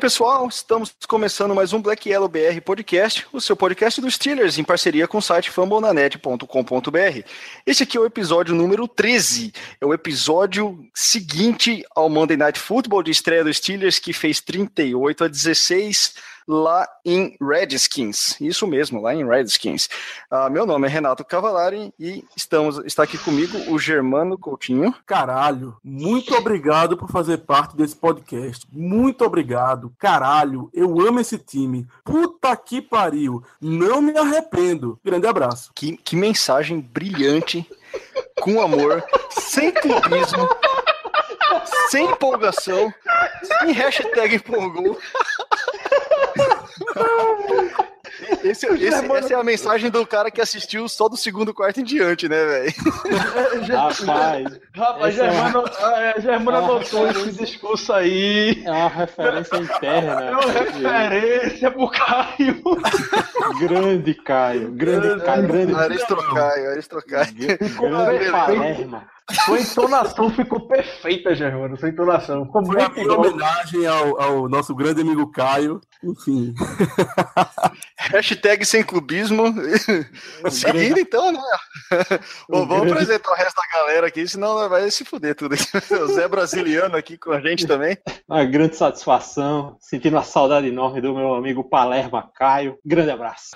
pessoal, estamos começando mais um Black Yellow BR Podcast, o seu podcast dos Steelers, em parceria com o site fambonanet.com.br. Este aqui é o episódio número 13, é o episódio seguinte ao Monday Night Football de estreia dos Steelers, que fez 38 a 16 lá em Redskins. Isso mesmo, lá em Redskins. Ah, meu nome é Renato Cavalari e estamos, está aqui comigo o Germano Coutinho. Caralho, muito obrigado por fazer parte desse podcast. Muito obrigado. Caralho, eu amo esse time. Puta que pariu. Não me arrependo. Grande abraço. Que, que mensagem brilhante, com amor, sem clubismo, sem empolgação, sem hashtag empolgou. Esse, esse- essa é a mensagem do cara que assistiu só do segundo quarto em diante, né, velho? Rapaz, Rapaz, é uma- Germano, é, Germano é adotou esse discurso aí. é uma referência interna. É uma referência pro Caio. Grande Caio, grande Caio, grande, Aristocaio, Aristocaio. grande Palerma. Sua entonação ficou perfeita, Germano. Sua entonação ficou Foi muito igual. homenagem ao, ao nosso grande amigo Caio. Enfim. Hashtag sem clubismo. Seguindo, então, né? Bom, vamos grande- apresentar o resto da galera aqui, senão vai se fuder tudo. O Zé Brasiliano aqui com a gente também. Uma grande satisfação, sentindo a saudade enorme do meu amigo Palerma Caio. Grande abraço.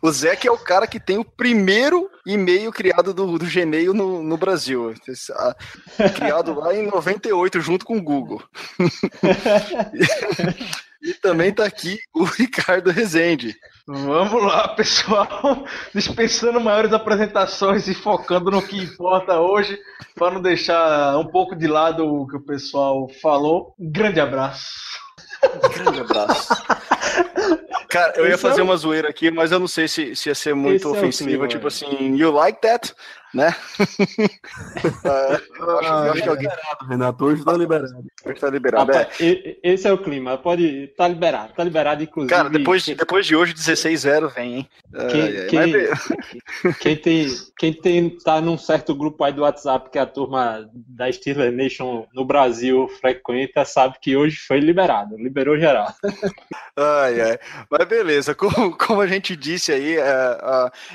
O Zé que é o cara que tem o primeiro e-mail criado do, do Gmail no, no Brasil. Criado lá em 98, junto com o Google. E também tá aqui o Ricardo Rezende. Vamos lá, pessoal. Dispensando maiores apresentações e focando no que importa hoje, para não deixar um pouco de lado o que o pessoal falou. Um grande abraço. Grande abraço. Cara, eu ia Esse é fazer uma zoeira aqui, mas eu não sei se, se ia ser muito Esse é tipo assim, you like that? Né? Eu acho, eu acho que alguém Renato, hoje tá liberado. tá liberado. É. Rapaz, esse é o clima. Pode. Tá liberado. Tá liberado, inclusive. Cara, depois, de- depois de hoje, 16-0 vem, hein? Quem, quem- mas quem tem, quem tem, tá num certo grupo aí do WhatsApp que a turma da Steeler Nation no Brasil frequenta, sabe que hoje foi liberado, liberou geral. Ai, ai. Mas beleza, como, como a gente disse aí, é,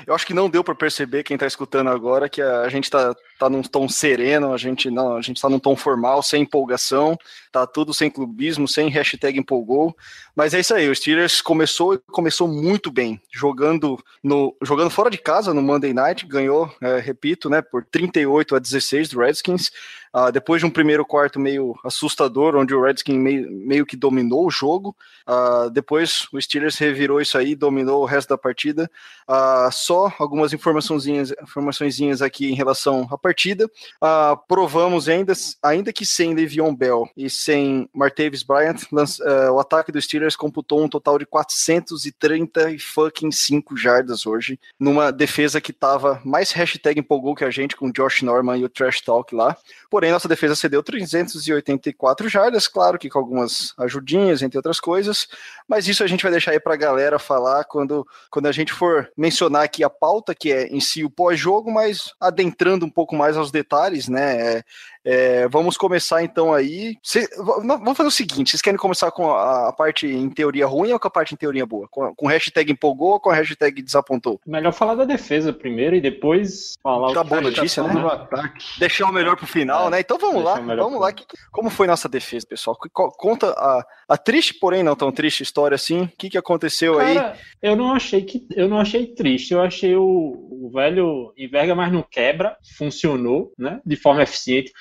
eu acho que não deu para perceber quem está escutando agora que a, gente está tá num tom sereno, a gente não, a gente está num tom formal, sem empolgação, tá tudo sem clubismo, sem hashtag empolgou. Mas é isso aí, o Steelers começou começou muito bem, jogando no jogando fora de casa no Monday Night, ganhou, é, repito, né, por 38 a 16 do Redskins. Ah, depois de um primeiro quarto meio assustador, onde o Redskins meio, meio que dominou o jogo, ah, depois o Steelers revirou isso aí, dominou o resto da partida. Ah, só algumas informaçõezinhas aqui em relação à partida. Provamos ainda, ainda que sem Le'Veon Bell e sem Martavis Bryant, lanç- ah, o ataque do Steelers computou um total de 430 e fucking 5 jardas hoje, numa defesa que tava mais hashtag empolgou que a gente com o Josh Norman e o Trash Talk lá. Porém, nossa defesa cedeu 384 jardas, claro que com algumas ajudinhas, entre outras coisas, mas isso a gente vai deixar aí pra galera falar quando, quando a gente for mencionar aqui a pauta, que é em si o pós-jogo, mas adentrando um pouco mais aos detalhes, né? É, é, vamos começar então aí. Cê- vamos fazer o seguinte: vocês querem começar com a, a parte em teoria ruim ou com a parte em teoria boa? Com, com hashtag empolgou ou com a hashtag desapontou? Melhor falar da defesa primeiro e depois falar Tá o que boa notícia, né? Ataque. Deixar o melhor pro final, É, né? Então vamos lá, vamos lá. Que- como foi nossa defesa, pessoal? Co- Conta a, a triste, porém não tão triste história assim. O que, que aconteceu aí? Cara, eu não achei que eu não achei triste. Eu achei o, o velho enverga, mas não quebra. Funcionou, né? De forma eficiente.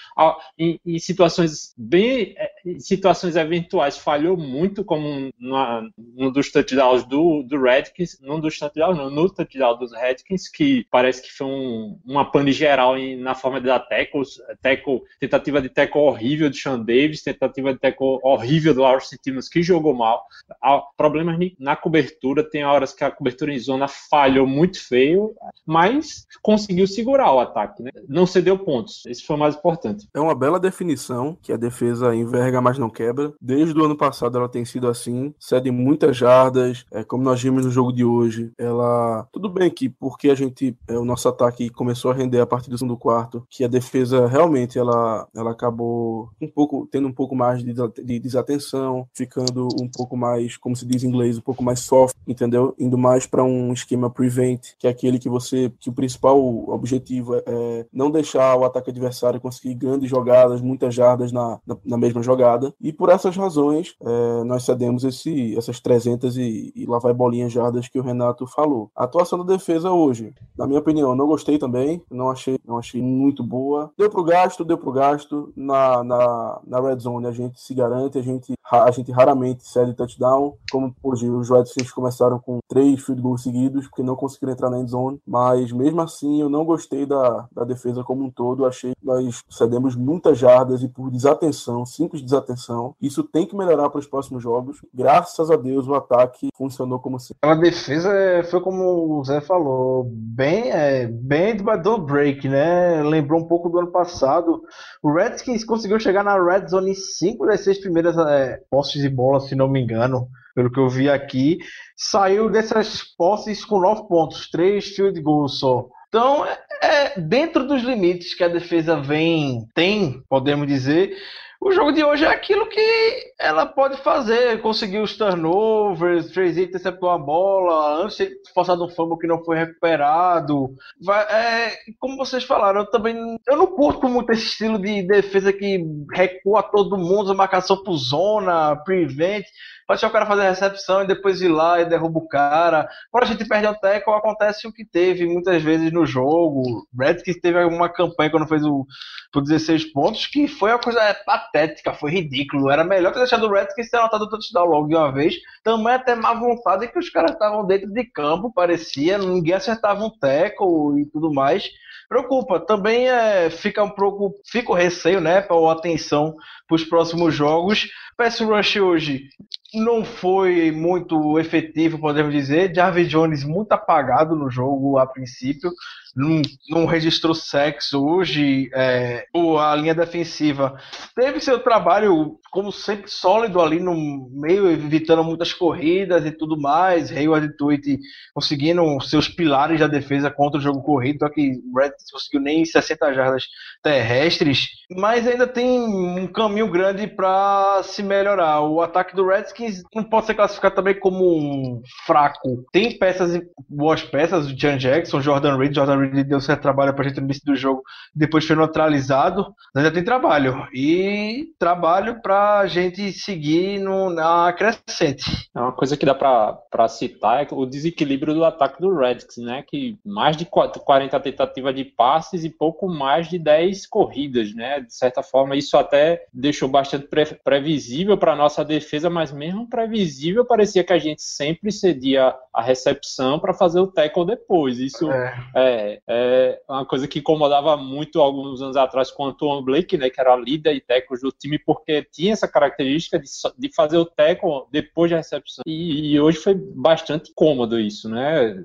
Em, em situações bem é, situações eventuais falhou muito, como num dos touchdowns do, do Redkins, num dos touchdowns, não, no touchdown dos Redkins, que parece que foi um, uma pane geral em, na forma de dar tackles, tackle, tentativa de tackle horrível de Sean Davis, tentativa de tackle horrível do Austin Timmons, que jogou mal. Há problemas na cobertura, tem horas que a cobertura em zona falhou muito feio, mas conseguiu segurar o ataque, né? Não cedeu pontos. Esse foi o mais importante. É uma bela definição que a defesa enverga, mas não quebra. Desde o ano passado ela tem sido assim, cede muitas jardas, é, como nós vimos no jogo de hoje. Ela, tudo bem que porque a gente, é, o nosso ataque começou a render a partir do segundo quarto, que a defesa realmente ela, ela acabou um pouco tendo um pouco mais de, de desatenção, ficando um pouco mais, como se diz em inglês, um pouco mais soft, entendeu? Indo mais para um esquema prevent, que é aquele que você, que o principal objetivo é, é não deixar o ataque adversário conseguir grandes jogadas, muitas jardas na, na, na mesma jogada. E por essas razões, é, nós cedemos esse, essas 300 e, e lá vai bolinhas jardas que o Renato falou. A atuação da defesa hoje, na minha opinião, não gostei também, não achei, não achei muito boa. Deu pro gasto, deu pro gasto. Na, na, na red zone a gente se garante, a gente, a gente raramente cede touchdown, como hoje os Redskins começaram com três field goals seguidos, porque não conseguiram entrar na end zone, mas mesmo assim eu não gostei da, da defesa como um todo, achei que nós cedemos muitas jardas e por desatenção, simples desatenção, isso tem que melhorar para os próximos jogos. Graças a Deus o ataque funcionou como sempre. A defesa foi como o Zé falou, bem, é, bem do break, né? Lembrou um pouco do ano passado. O Redskins conseguiu chegar na red zone em cinco das seis primeiras é, postes de bola, se não me engano pelo que eu vi aqui, saiu dessas posses com nove pontos, três field goals só. Então, é, é, dentro dos limites que a defesa vem, tem, podemos dizer, o jogo de hoje é aquilo que ela pode fazer, conseguir os turnovers, Tracy interceptou a bola, antes de forçado um fumble que não foi recuperado. Vai, é, como vocês falaram, eu também eu não curto muito esse estilo de defesa que recua todo mundo, marcação por zona, prevent. Pode ser o cara fazer a recepção e depois ir lá e derruba o cara. Quando a gente perde o tackle, acontece o que teve muitas vezes no jogo. Redskins teve uma campanha quando fez o por 16 pontos, que foi uma coisa patética, foi ridículo. Era melhor ter deixado o Redskins ter anotado o touchdown logo de uma vez. Também até má vontade que os caras estavam dentro de campo, parecia, ninguém acertava um tackle e tudo mais preocupa. Também é, fica um pouco, fica o receio, né, para atenção para os próximos jogos. Pass Rush hoje não foi muito efetivo, podemos dizer. Jarvis Jones muito apagado no jogo a princípio não, não registrou sexo hoje. É, a linha defensiva teve seu trabalho, como sempre, sólido ali no meio, evitando muitas corridas e tudo mais. Hayward e Tweet conseguindo seus pilares da defesa contra o jogo corrido, só que o Red conseguiu nem 60 jardas terrestres, mas ainda tem um caminho grande para se melhorar. O ataque do Redskins não pode ser classificado também como um fraco. Tem peças, boas peças, o Jan Jackson, Jordan Reed, Jordan Reed deu certo trabalho pra gente no início do jogo, depois foi neutralizado, ainda tem trabalho. E trabalho pra gente seguir no, na crescente. É uma coisa que dá pra, pra citar é o desequilíbrio do ataque do Redskins, né? Que mais de 40 tentativas de passes e pouco mais de 10 corridas, né? De certa forma, isso até deixou bastante pre previsível para nossa defesa, mas mesmo previsível, parecia que a gente sempre cedia a recepção para fazer o tackle depois. Isso é. é é uma coisa que incomodava muito alguns anos atrás com o Antoine Blake, né, que era líder e tackle do time, porque tinha essa característica de, de fazer o tackle depois da recepção. E, e, hoje foi bastante cômodo isso, né?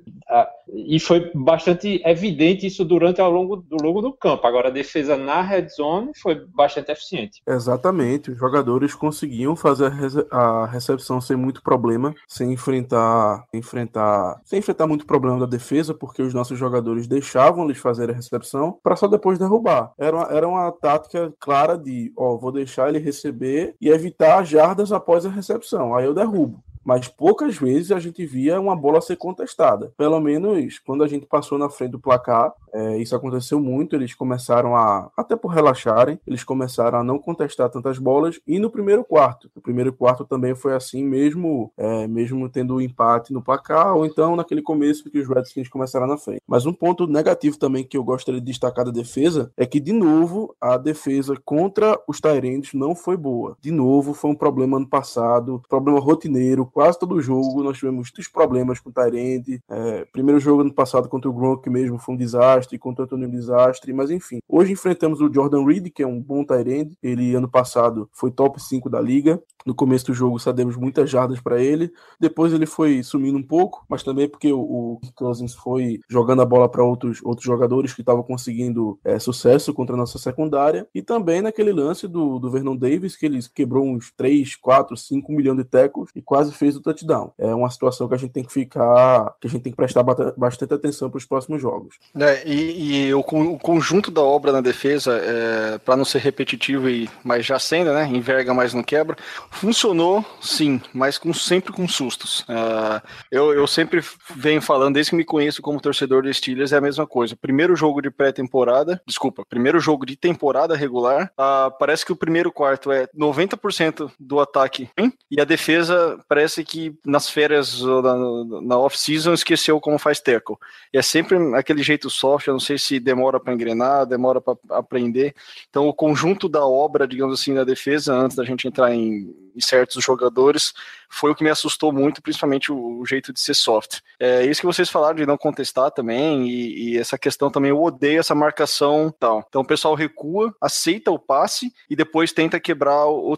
E foi bastante evidente isso durante ao longo do longo do campo. Agora a defesa na red zone foi bastante eficiente. Exatamente, os jogadores conseguiam fazer a recepção sem muito problema, sem enfrentar, enfrentar, sem enfrentar muito problema da defesa, porque os nossos jogadores deixavam eles fazer a recepção para só depois derrubar. Era uma, era uma tática clara de, ó, vou deixar ele receber e evitar jardas após a recepção. Aí eu derrubo mas poucas vezes a gente via uma bola ser contestada. Pelo menos quando a gente passou na frente do placar, É, isso aconteceu muito, eles começaram a, até por relaxarem, eles começaram a não contestar tantas bolas, e no primeiro quarto. O primeiro quarto também foi assim, mesmo é, mesmo tendo o um empate no placar, ou então naquele começo que os Redskins começaram na frente. Mas um ponto negativo também que eu gostaria de destacar da defesa é que, de novo, a defesa contra os Tyrants não foi boa. De novo, foi um problema ano passado, problema rotineiro, quase todo jogo nós tivemos muitos problemas com o Tyrant. É, primeiro jogo ano passado contra o Gronk mesmo foi um desastre, contra o Antônio um desastre, mas enfim. Hoje enfrentamos o Jordan Reed, que é um bom Tyrant. Ele ano passado foi top 5 da liga. No começo do jogo cedemos muitas jardas para ele. Depois ele foi sumindo um pouco, mas também porque o, o Cousins foi jogando a bola para outros, outros jogadores que estavam conseguindo é, sucesso contra a nossa secundária. E também naquele lance do, do Vernon Davis, que ele quebrou uns 3, 4, 5 milhões de tecos e quase fez o touchdown. É uma situação que a gente tem que ficar, que a gente tem que prestar bastante atenção para os próximos jogos. É, e, e o, o, conjunto da obra na defesa, é, para não ser repetitivo, e, mas já sendo, né? Enverga, mas não quebra Funcionou, sim, mas com, sempre com sustos. Uh, eu, eu sempre venho falando, desde que me conheço como torcedor do Steelers, é a mesma coisa. Primeiro jogo de pré-temporada, desculpa, primeiro jogo de temporada regular, uh, parece que o primeiro quarto é 90% do ataque hein? e a defesa parece que nas férias ou na, na off-season esqueceu como faz tackle. E é sempre aquele jeito soft, eu não sei se demora para engrenar, demora para aprender. Então o conjunto da obra, digamos assim, da defesa, antes da gente entrar em em certos jogadores foi o que me assustou muito, principalmente o, o jeito de ser soft. É isso que vocês falaram de não contestar também, e, e, essa questão também, eu odeio essa marcação tal. Então o pessoal recua, aceita o passe e depois tenta quebrar o, o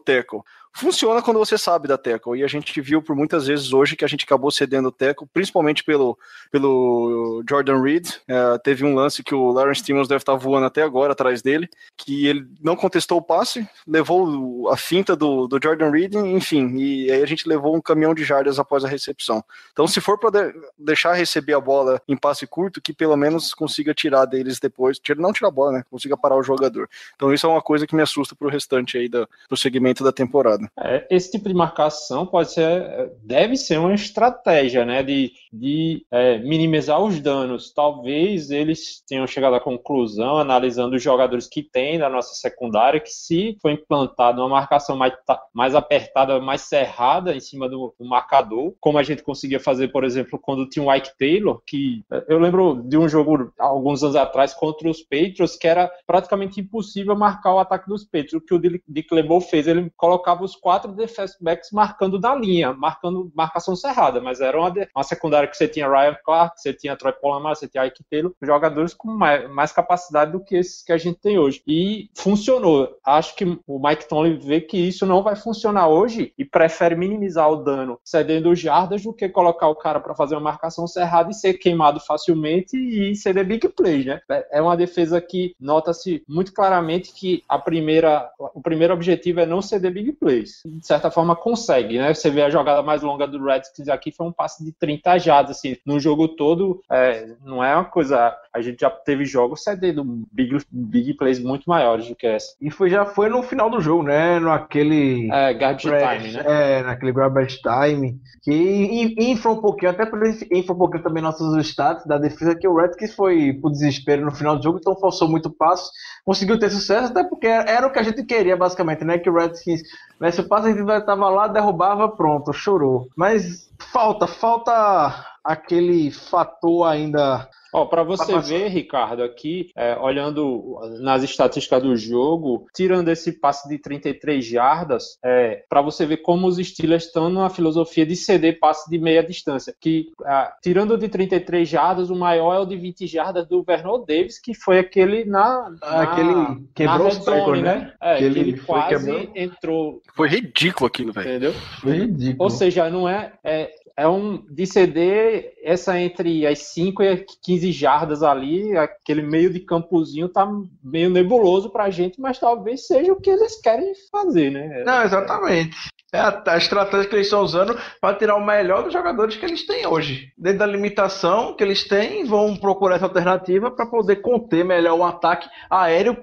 funciona quando você sabe da tackle. E a gente viu por muitas vezes hoje que a gente acabou cedendo o tackle, principalmente pelo, pelo Jordan Reed. É, teve um lance que o Lawrence Timmons deve estar voando até agora atrás dele, que ele não contestou o passe, levou a finta do, do Jordan Reed, enfim, e aí a gente levou um caminhão de jardas após a recepção. Então, se for para de, deixar receber a bola em passe curto, que pelo menos consiga tirar deles depois, não tirar a bola, né? Consiga parar o jogador. Então, isso é uma coisa que me assusta para o restante aí do, do segmento da temporada. É, esse tipo de marcação pode ser, deve ser uma estratégia, né, de, de é, minimizar os danos. Talvez eles tenham chegado à conclusão, analisando os jogadores que tem da nossa secundária, que se for implantada uma marcação mais, mais apertada, mais cerrada em cima do, do, marcador, como a gente conseguia fazer, por exemplo, quando tinha o Ike Taylor, que eu lembro de um jogo alguns anos atrás contra os Patriots, que era praticamente impossível marcar o ataque dos Patriots. O que o Dick LeBeau fez, ele colocava os quatro backs marcando da linha, marcando marcação cerrada, mas era uma, uma secundária que você tinha Ryan Clark, você tinha Troy Polamalu, você tinha Ike Taylor, jogadores com mais, mais, capacidade do que esses que a gente tem hoje. E funcionou. Acho que o Mike Tomlin vê que isso não vai funcionar hoje e prefere minimizar o dano cedendo jardas do que colocar o cara para fazer uma marcação cerrada e ser queimado facilmente e ceder big plays, né? É uma defesa que nota-se muito claramente que a primeira, o primeiro objetivo é não ceder big plays de certa forma, consegue, né? Você vê a jogada mais longa do Redskins aqui, foi um passe de 30 jardas, assim, no jogo todo, é, não é uma coisa... A gente já teve jogos cedendo big, big plays muito maiores do que essa. E foi, já foi no final do jogo, né? No aquele... É, garbage time, né? É, naquele garbage time, que infla um pouquinho, até por infla um pouquinho também nossos status da defesa, que o Redskins foi pro desespero no final do jogo, então forçou muito passo, conseguiu ter sucesso, até porque era o que a gente queria, basicamente, né? Que o Redskins Nesse passo a gente tava lá, derrubava, pronto, chorou. Mas falta, falta aquele fator ainda Ó, para você ver, Ricardo, aqui, é, olhando nas estatísticas do jogo, tirando esse passe de 33 jardas, é, para você ver como os Steelers estão numa filosofia de ceder passe de meia distância. Que, é, tirando de 33 jardas, o maior é o de 20 jardas do Vernon Davis, que foi aquele na. na aquele quebrou o zone, né? né? É, que ele, ele quase quebrou. entrou. Foi ridículo aquilo, velho. Entendeu? Foi ridículo. Ou seja, não é, é é um de ceder essa entre as 5 e as 15 jardas ali, aquele meio de campozinho tá meio nebuloso pra gente, mas talvez seja o que eles querem fazer, né? Não, exatamente. É a, estratégia que eles estão usando para tirar o melhor dos jogadores que eles têm hoje. Dentro da limitação que eles têm, vão procurar essa alternativa para poder conter melhor um ataque aéreo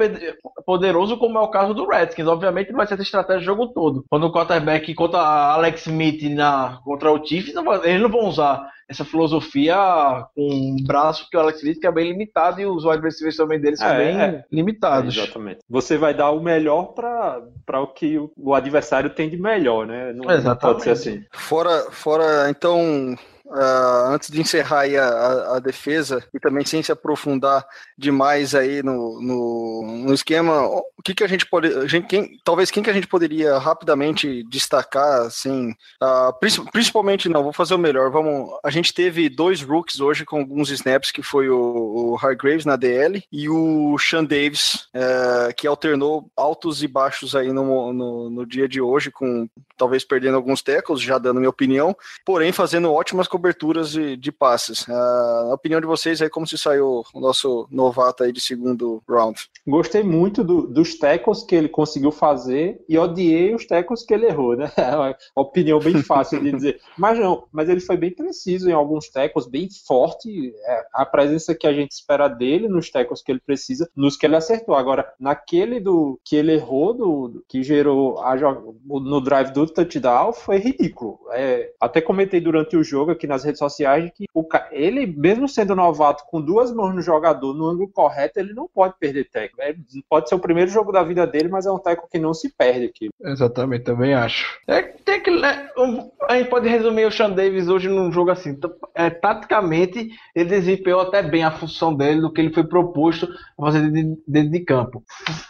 poderoso, como é o caso do Redskins. Obviamente não vai ser essa estratégia o jogo todo. Quando o quarterback contra Alex Smith na, contra o Chiefs, eles não vão usar essa filosofia com um braço que o Alex disse que é bem limitado e os wide receivers também deles são É, bem é. limitados. Exatamente. Você vai dar o melhor para o que o, adversário tem de melhor, né? Não, não Exatamente. pode ser assim. Fora, fora então, ah, antes de encerrar aí a, a- a defesa e também sem se aprofundar demais aí no, no, no esquema, o que, que a gente pode, a gente, quem, talvez quem que a gente poderia rapidamente destacar, assim, princi- principalmente não, vou fazer o melhor, vamos, a gente teve dois rookies hoje com alguns snaps, que foi o, o Hargraves na DL e o Sean Davis, eh, que alternou altos e baixos aí no, no, no dia de hoje, com talvez perdendo alguns tackles, já dando minha opinião, porém fazendo ótimas coberturas de, de passes. A opinião de vocês aí, como se saiu o nosso novato aí de segundo round? Gostei muito do- dos tackles que ele conseguiu fazer e odiei os tackles que ele errou, né? É uma opinião bem fácil de dizer. Mas não, mas ele foi bem preciso em alguns tackles, bem forte. é, a presença que a gente espera dele nos tackles que ele precisa, nos que ele acertou. Agora, naquele do que ele errou, do, do- que gerou a no drive do touchdown, foi ridículo. É, até comentei durante o jogo aqui nas redes sociais que o, ele, mesmo sendo novato, com duas mãos no jogador, no ângulo correto, ele não pode perder tackle. É, pode ser o primeiro jogo da vida dele, mas é um tackle que não se perde aqui. Exatamente, também acho. É, tem que, né, um- a gente pode resumir o Sean Davis hoje num jogo assim. É, taticamente, ele desempenhou até bem a função dele, do que ele foi proposto fazer dentro dentro de campo.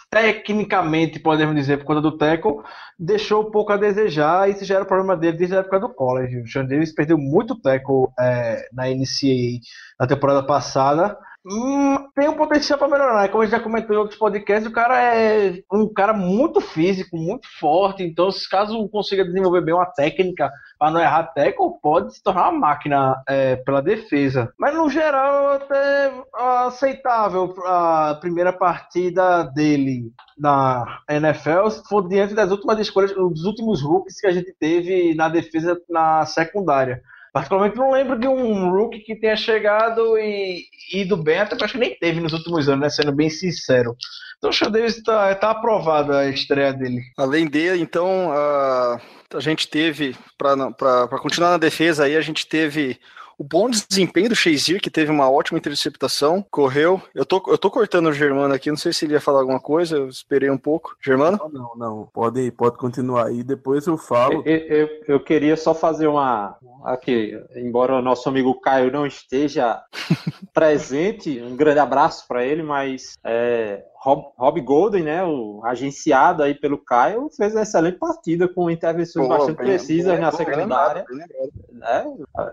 Tecnicamente, podemos dizer, por conta do tackle, deixou um pouco a desejar, e isso já era o problema dele desde a época do college. O Sean Davis perdeu muito tackle é, na NCAA na temporada passada. Hum, tem um potencial para melhorar, né? Como a gente já comentou em outros podcasts, o cara é um cara muito físico, muito forte. Então, caso consiga desenvolver bem uma técnica para não errar tackle, pode se tornar uma máquina é, pela defesa. Mas no geral, até aceitável a primeira partida dele na NFL, se for diante das últimas escolhas, dos últimos rookies que a gente teve na defesa na secundária. Particularmente não lembro de um rookie que tenha chegado e ido bem, até porque acho que nem teve nos últimos anos, né? Sendo bem sincero. Então o Sean Davis tá, tá aprovado a estreia dele. Além dele, então, a, a gente teve, para continuar na defesa aí, a gente teve o bom desempenho do Shazier, que teve uma ótima interceptação, correu. Eu tô, eu tô cortando o Germano aqui, não sei se ele ia falar alguma coisa, eu esperei um pouco. Germano? Não, não, não. Pode, pode continuar aí, depois eu falo. Eu, eu, eu queria só fazer uma. Aqui, embora o nosso amigo Caio não esteja presente, um grande abraço para ele, mas é, Rob, Rob Golden, né, o agenciado aí pelo Caio, fez uma excelente partida com intervenções Pô, bastante bem- precisas bem- na bem secundária. né?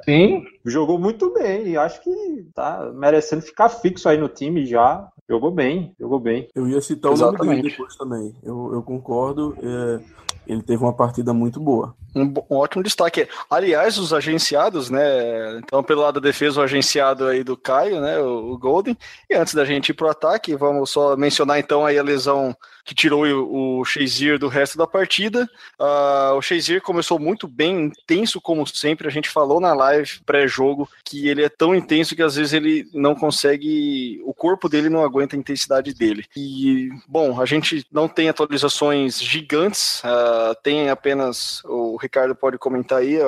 Sim. jogou muito bem e acho que tá merecendo ficar fixo aí no time já. Jogou bem, jogou bem. Eu ia citar o nome dele Exatamente. depois também. Eu, eu concordo. é, ele teve uma partida muito boa. Um, um ótimo destaque. Aliás, os agenciados, né? Então, pelo lado da defesa, o agenciado aí do Caio, né? O, o Golden. E antes da gente ir pro ataque, vamos só mencionar então aí a lesão que tirou o, o Shazier do resto da partida. Ah, o Shazier começou muito bem, intenso como sempre. A gente falou na live pré-jogo que ele é tão intenso que às vezes ele não consegue, o corpo dele não aguenta a intensidade dele. E, bom, a gente não tem atualizações gigantes, ah, tem apenas, o Ricardo pode comentar aí, a,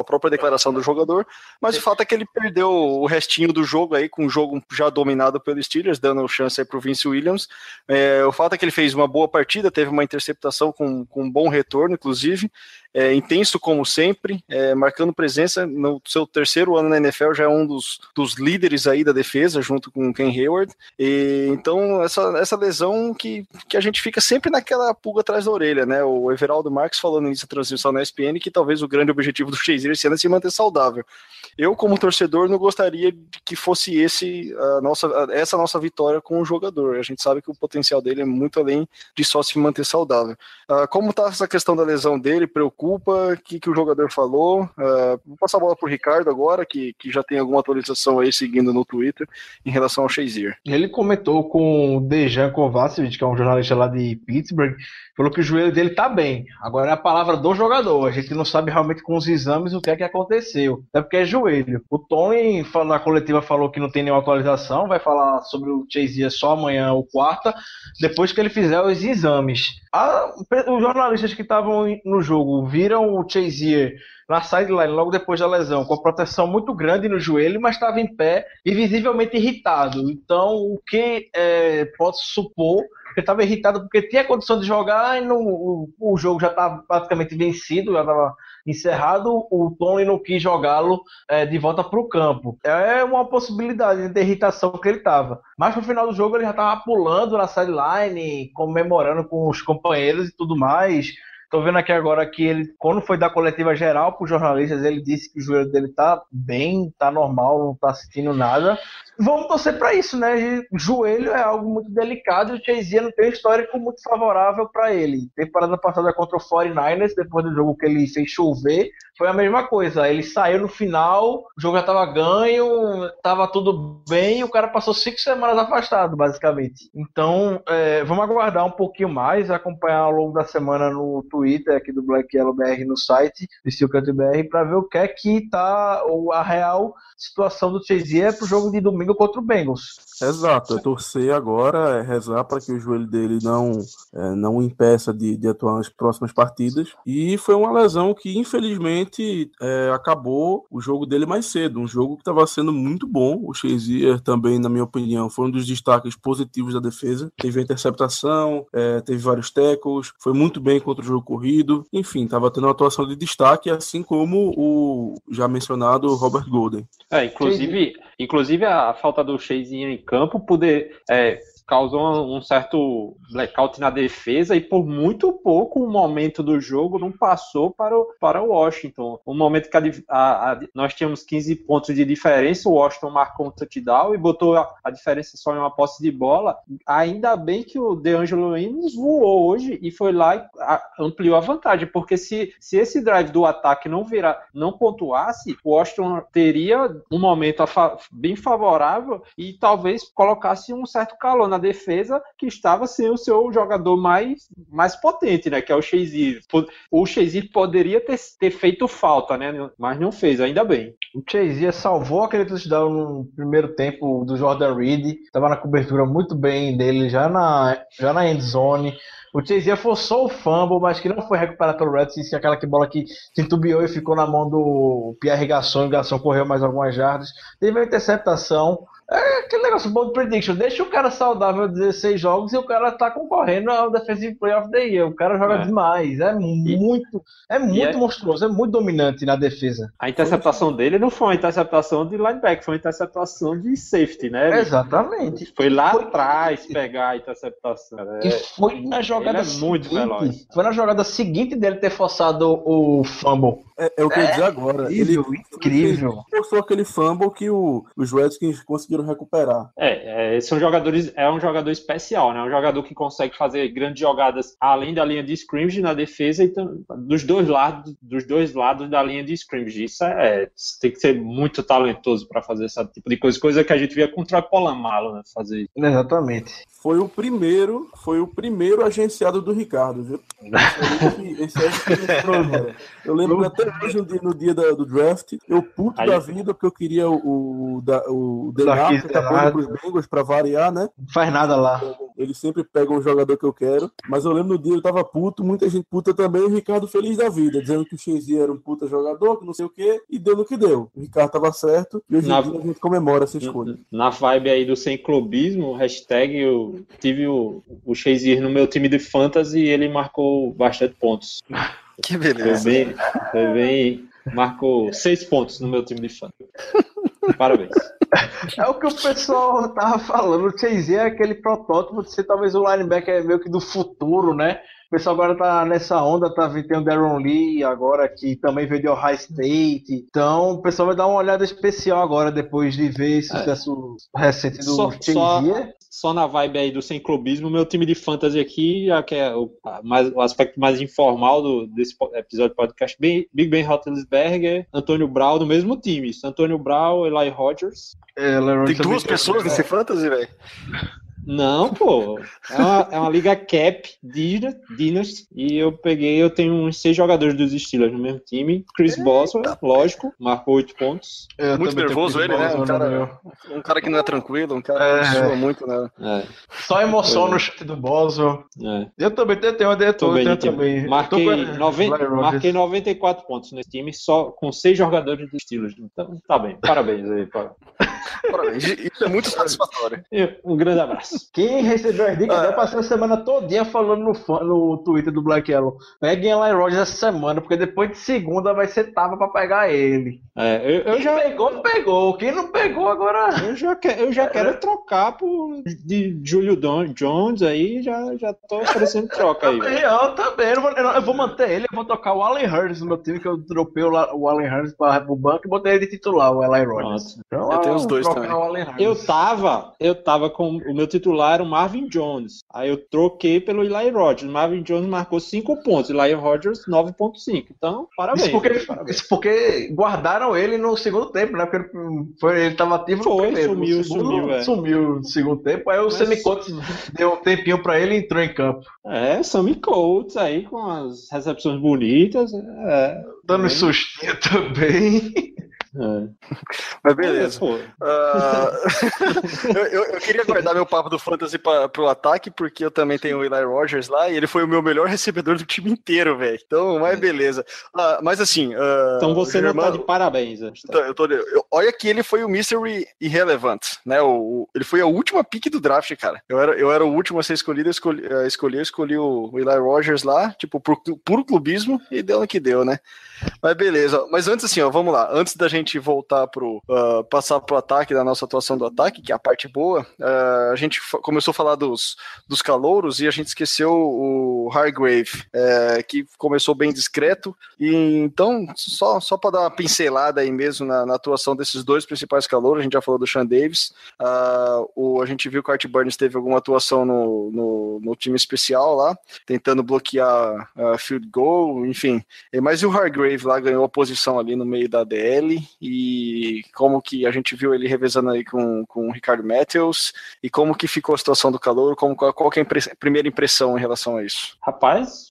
a própria declaração do jogador, mas o fato é que ele perdeu o restinho do jogo aí, com o jogo já dominado pelo Steelers, dando chance aí pro Vince Williams. É, o fato é que ele fez uma boa partida, teve uma interceptação com, com um bom retorno, inclusive, é, intenso como sempre, é, marcando presença no seu terceiro ano na NFL, já é um dos, dos líderes aí da defesa, junto com o Ken Hayward. E, então, essa, essa lesão que, que a gente fica sempre naquela pulga atrás da orelha, né? O Everaldo Marques falando nisso na transmissão na ESPN, que talvez o grande objetivo do Shazier esse é se manter saudável. Eu, como torcedor, não gostaria que fosse esse a nossa, essa nossa vitória com o jogador. A gente sabe que o potencial dele é muito além de só se manter saudável. Ah, como está essa questão da lesão dele? Preocupa? O que, que o jogador falou? Ah, vou passar a bola para o Ricardo agora, que, que já tem alguma atualização aí seguindo no Twitter em relação ao Shazier. Ele comentou com o Dejan Kovacevic, que é um jornalista lá de Pittsburgh, falou que o joelho dele tá bem. Agora é a palavra do jogador. A gente não sabe realmente com os exames o que é que aconteceu. Até porque é joelho. O Tony na coletiva falou que não tem nenhuma atualização, vai falar sobre o Chase só amanhã ou quarta, depois que ele fizer os exames. A- os jornalistas que estavam no jogo viram o Chazier na sideline logo depois da lesão, com a proteção muito grande no joelho, mas estava em pé e visivelmente irritado. Então, o que é, posso supor ele estava irritado porque tinha condição de jogar e no, o, o jogo já estava praticamente vencido, já estava encerrado. O Tony não quis jogá-lo é, de volta para o campo. É uma possibilidade de irritação que ele estava. Mas no final do jogo ele já estava pulando na sideline, comemorando com os companheiros e tudo mais. Tô vendo aqui agora que ele, quando foi dar coletiva geral para os jornalistas, ele disse que o joelho dele tá bem, tá normal, não tá sentindo nada. Vamos torcer para isso, né? Joelho é algo muito delicado e o Chase não tem um histórico muito favorável para ele. Temporada passada contra o 49ers, depois do jogo que ele fez chover, foi a mesma coisa. Ele saiu no final, o jogo já tava ganho, tava tudo bem, o cara passou cinco semanas afastado, basicamente. Então, é, vamos aguardar um pouquinho mais, acompanhar ao longo da semana no Twitter aqui do Black Yellow BR no site do Silcat BR para ver o que é que tá a real situação do Chase é pro jogo de domingo contra o Bengals. Exato, é torcer agora, é rezar para que o joelho dele não é, não impeça de, de, atuar nas próximas partidas. E foi uma lesão que, infelizmente, é, acabou o jogo dele mais cedo. Um jogo que estava sendo muito bom. O Shazier também, na minha opinião, foi um dos destaques positivos da defesa. Teve a interceptação, é, teve vários tackles, foi muito bem contra o jogo corrido. Enfim, estava tendo uma atuação de destaque, assim como o já mencionado Robert Golden. É, inclusive, inclusive a falta do Shazier em campo poder é, causou um certo blackout na defesa e por muito pouco o momento do jogo não passou para o, para o Washington. O momento que a, a, a, nós tínhamos 15 pontos de diferença, o Washington marcou um touchdown e botou a, diferença só em uma posse de bola. Ainda bem que o DeAngelo Williams voou hoje e foi lá e ampliou a vantagem, porque se, se esse drive do ataque não virar, não pontuasse, o Washington teria um momento bem favorável e talvez colocasse um certo calor na defesa que estava sem o seu jogador mais, mais potente, né? Que é o Shazier. O Shazier poderia ter, ter feito falta, né? Mas não fez, ainda bem. O Shazier salvou aquele touchdown no primeiro tempo do Jordan Reed. Estava na cobertura muito bem dele, já na, já na end zone. O Chazier forçou o fumble, mas que não foi recuperado pelo Redskins, aquela que bola que se entubiou e ficou na mão do Pierre Gasson, e o Gasson correu mais algumas jardas. Teve uma interceptação, é aquele negócio bom de prediction. Deixa o cara saudável 16 jogos e o cara tá concorrendo ao Defensive Player of the Year. O cara joga é. demais. É muito, é muito é... monstruoso, é muito dominante na defesa. A interceptação foi... dele não foi uma interceptação de linebacker, foi uma interceptação de safety, né? Exatamente. Foi lá foi... atrás pegar a interceptação. E foi na jogada é muito seguinte, veloz. Foi na jogada seguinte dele ter forçado o fumble. É, é o que eu ia dizer agora. Incrível, ele, incrível. Ele forçou aquele fumble que o, os Redskins conseguiram recuperar. É, é, são jogadores, é um jogador especial, né? Um jogador que consegue fazer grandes jogadas além da linha de scrimmage na defesa e dos dois lados, dos dois lados da linha de scrimmage. Isso é, tem que ser muito talentoso para fazer esse tipo de coisa, coisa que a gente via contra o Polamalo, né? Fazer. Exatamente. Foi o primeiro, foi o primeiro agenciado do Ricardo, viu? Esse, é eu lembro até hoje no dia, no dia da, do draft, eu puto Aí. da vida porque eu queria o, o, da, o Denato tá pros Bengals pra variar, né? Não faz nada lá. Ele sempre pega um jogador que eu quero, mas eu lembro no dia eu tava puto, muita gente puta também, o Ricardo feliz da vida, dizendo que o Shazier era um puta jogador, que não sei o quê, e deu no que deu. O Ricardo tava certo, e hoje na, em dia a gente comemora essa escolha. Na vibe aí do sem clubismo, hashtag eu tive o, o no meu time de fantasy e ele marcou bastante pontos. Que beleza. Foi bem, foi bem marcou seis pontos no meu time de fantasy. Parabéns. É o que o pessoal tava falando. O Chase é aquele protótipo de ser talvez o linebacker meio que do futuro, né? O pessoal agora tá nessa onda, tá vendo o Darren Lee agora que também veio de Ohio State. Então o pessoal vai dar uma olhada especial agora depois de ver esse é. sucesso recente do só, Chase. Só, só na vibe aí do sem clubismo, meu time de fantasy aqui, já que é o, mais, o aspecto mais informal do, desse episódio de podcast, Big Ben Roethlisberger, Antônio Brown no mesmo time. Antônio Brown, Eli Rodgers. É, Tem duas pessoas nesse fantasy, velho. Não, pô. É uma, é uma liga cap, Dynasty, e eu peguei, eu tenho uns seis jogadores dos Steelers no mesmo time. Chris Boswell, lógico, marcou oito pontos. Eu Muito nervoso ele, né? Um cara- meu. Um cara que não é tranquilo, um cara É. que sua muito, né? É, Só emoção no chute do Boswell. é. Eu também tenho, tenho, bem eu também. Marquei, Eu tô com- noven- Larry Rodgers. marquei 94 pontos nesse time, só com seis jogadores dos Steelers. Então, tá bem. Parabéns aí. pá. Parabéns. Isso é muito satisfatório. Um grande abraço. Quem recebeu as dicas Ah. até passou a semana todinha falando no, fã- no Twitter do Black Yellow. Peguem Eli Rogers essa semana, porque depois de segunda vai ser tava pra pegar ele. É, eu, eu Quem já, pegou, pegou. Quem não pegou, agora. eu já, que- eu já quero trocar por de Julio Don- Jones aí, já, já tô oferecendo troca aí. velho. Eu também. Eu vou, eu eu vou manter ele, eu vou tocar o Allen Hurts no meu time, que eu dropei o, Allen Hurts para o banco e botei ele de titular, o Eli Rogers. Então, Eu tenho os dois também. Eu tava, eu tava com o meu titular era o Marvin Jones. Aí eu troquei pelo Eli Rogers. Marvin Jones marcou 5 pontos, Eli Rogers 9.5. Então, parabéns. Isso porque, parabéns. isso porque guardaram ele no segundo tempo, né? Porque ele, foi, ele tava ativo no Foi, primeiro. sumiu, no segundo, sumiu, é. Sumiu no segundo tempo. Aí o Mas- Semicotes deu um tempinho pra ele e entrou em campo. É, Sammy Coates aí com as recepções bonitas. É, Dando É. sustinho também. é. Mas beleza. Ah, eu, eu- queria guardar meu papo do Fantasy para pro ataque, porque eu também tenho o Eli Rogers lá e ele foi o meu melhor recebedor do time inteiro, velho. Então, mas beleza. Ah, mas assim. ah, então você não tá de parabéns. Então, eu tô, eu- olha que ele foi o Mystery Irrelevant, né? O, o- ele foi a última pick do draft, cara. Eu era, eu era o último a ser escolhido, eu escolhi, escolher, eu escolhi o, o Eli Rogers lá, tipo, por puro clubismo, e deu no que deu, né? Mas beleza. Mas antes, assim, ó, vamos lá. Antes da gente voltar pro. ah, passar pro ataque, da nossa atuação do ataque, que é a parte boa, ah, a gente começou a falar dos, dos calouros e a gente esqueceu o Hargrave, eh, que começou bem discreto. E então, só, só para dar uma pincelada aí mesmo na, na atuação desses dois principais calouros, a gente já falou do Sean Davis. ah, o, a gente viu que o Art Burns teve alguma atuação no, no, no time especial lá, tentando bloquear ah, field goal, enfim. Mas e o Hargrave lá ganhou a posição ali no meio da DL e como que a gente viu ele revezando aí com, com o Ricardo Matthews e como que ficou a situação do calor, como, qual, que é a impre- primeira impressão em relação a isso? Rapaz,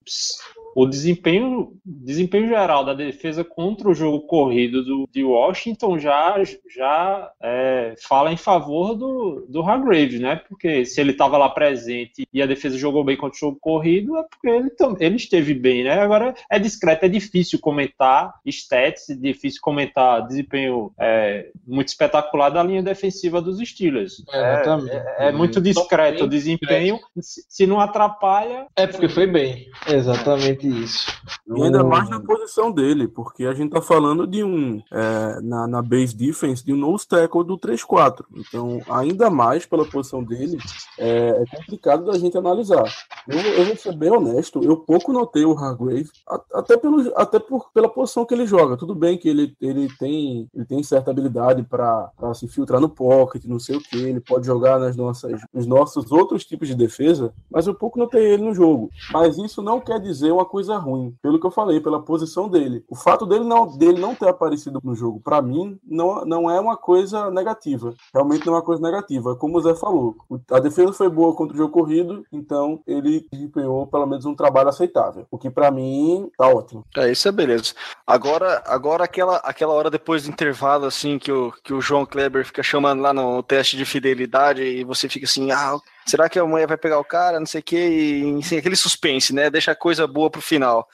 o desempenho, desempenho geral da defesa contra o jogo corrido do, de Washington já, já é, fala em favor do, do Hargrave, né? Porque se ele estava lá presente e a defesa jogou bem contra o jogo corrido, é porque ele, ele esteve bem, né? Agora é discreto, é difícil comentar stats, é difícil comentar desempenho é, muito espetacular da linha defensiva dos Steelers. Exatamente. É, é muito discreto o desempenho, se, se não atrapalha, É porque foi bem. Exatamente isso. E ainda mais na posição dele, porque a gente tá falando de um, é, na, na base defense, de um nose tackle do 3-4. Então, ainda mais pela posição dele, é, é complicado da gente analisar. Eu, eu vou ser bem honesto, eu pouco notei o Hargrave, até, pelo, até por, pela posição que ele joga. Tudo bem que ele, ele, tem, ele tem certa habilidade para se filtrar no pocket, não sei o que, ele pode jogar nas nossas, nos nossos outros tipos de defesa, mas eu pouco notei ele no jogo. Mas isso não quer dizer uma coisa ruim, pelo que eu falei, pela posição dele. O fato dele não, dele não ter aparecido no jogo, para mim, não, não é uma coisa negativa. Realmente não é uma coisa negativa. Como o Zé falou, a defesa foi boa contra o jogo corrido, então ele desempenhou pelo menos um trabalho aceitável. O que para mim tá ótimo. É, isso é beleza. Agora, agora aquela, aquela hora depois do intervalo, assim, que o, que o João Kleber fica chamando lá no teste de fidelidade e você fica assim, ah, será que a mulher vai pegar o cara, não sei o quê, e assim, aquele suspense, né? Deixa a coisa boa pro final.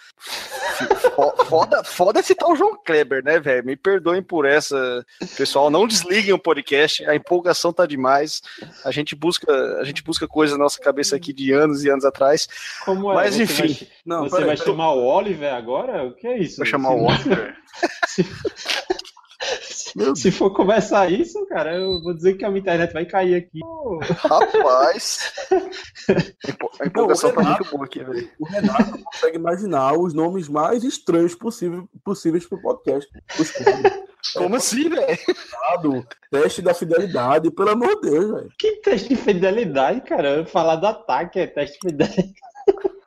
Fo- Foda, foda citar o João Kleber, né, velho? Me perdoem por essa, pessoal. Não desliguem o podcast, a empolgação tá demais. A gente busca, a gente busca coisa na nossa cabeça aqui de anos e anos atrás. Como é? Mas, Você enfim. vai- Não, você peraí, vai peraí. chamar o Oliver agora? O que é isso? Vou chamar o Oliver. Meu Se for começar isso, cara, eu vou dizer que a minha internet vai cair aqui. Rapaz. A empo- A empolgação tá muito boa aqui, velho. O Renato consegue imaginar os nomes mais estranhos possível, possíveis pro podcast. Os Como assim, velho? teste da fidelidade, pelo amor de Deus, velho. Que teste de fidelidade, cara? Falar do ataque é teste de fidelidade.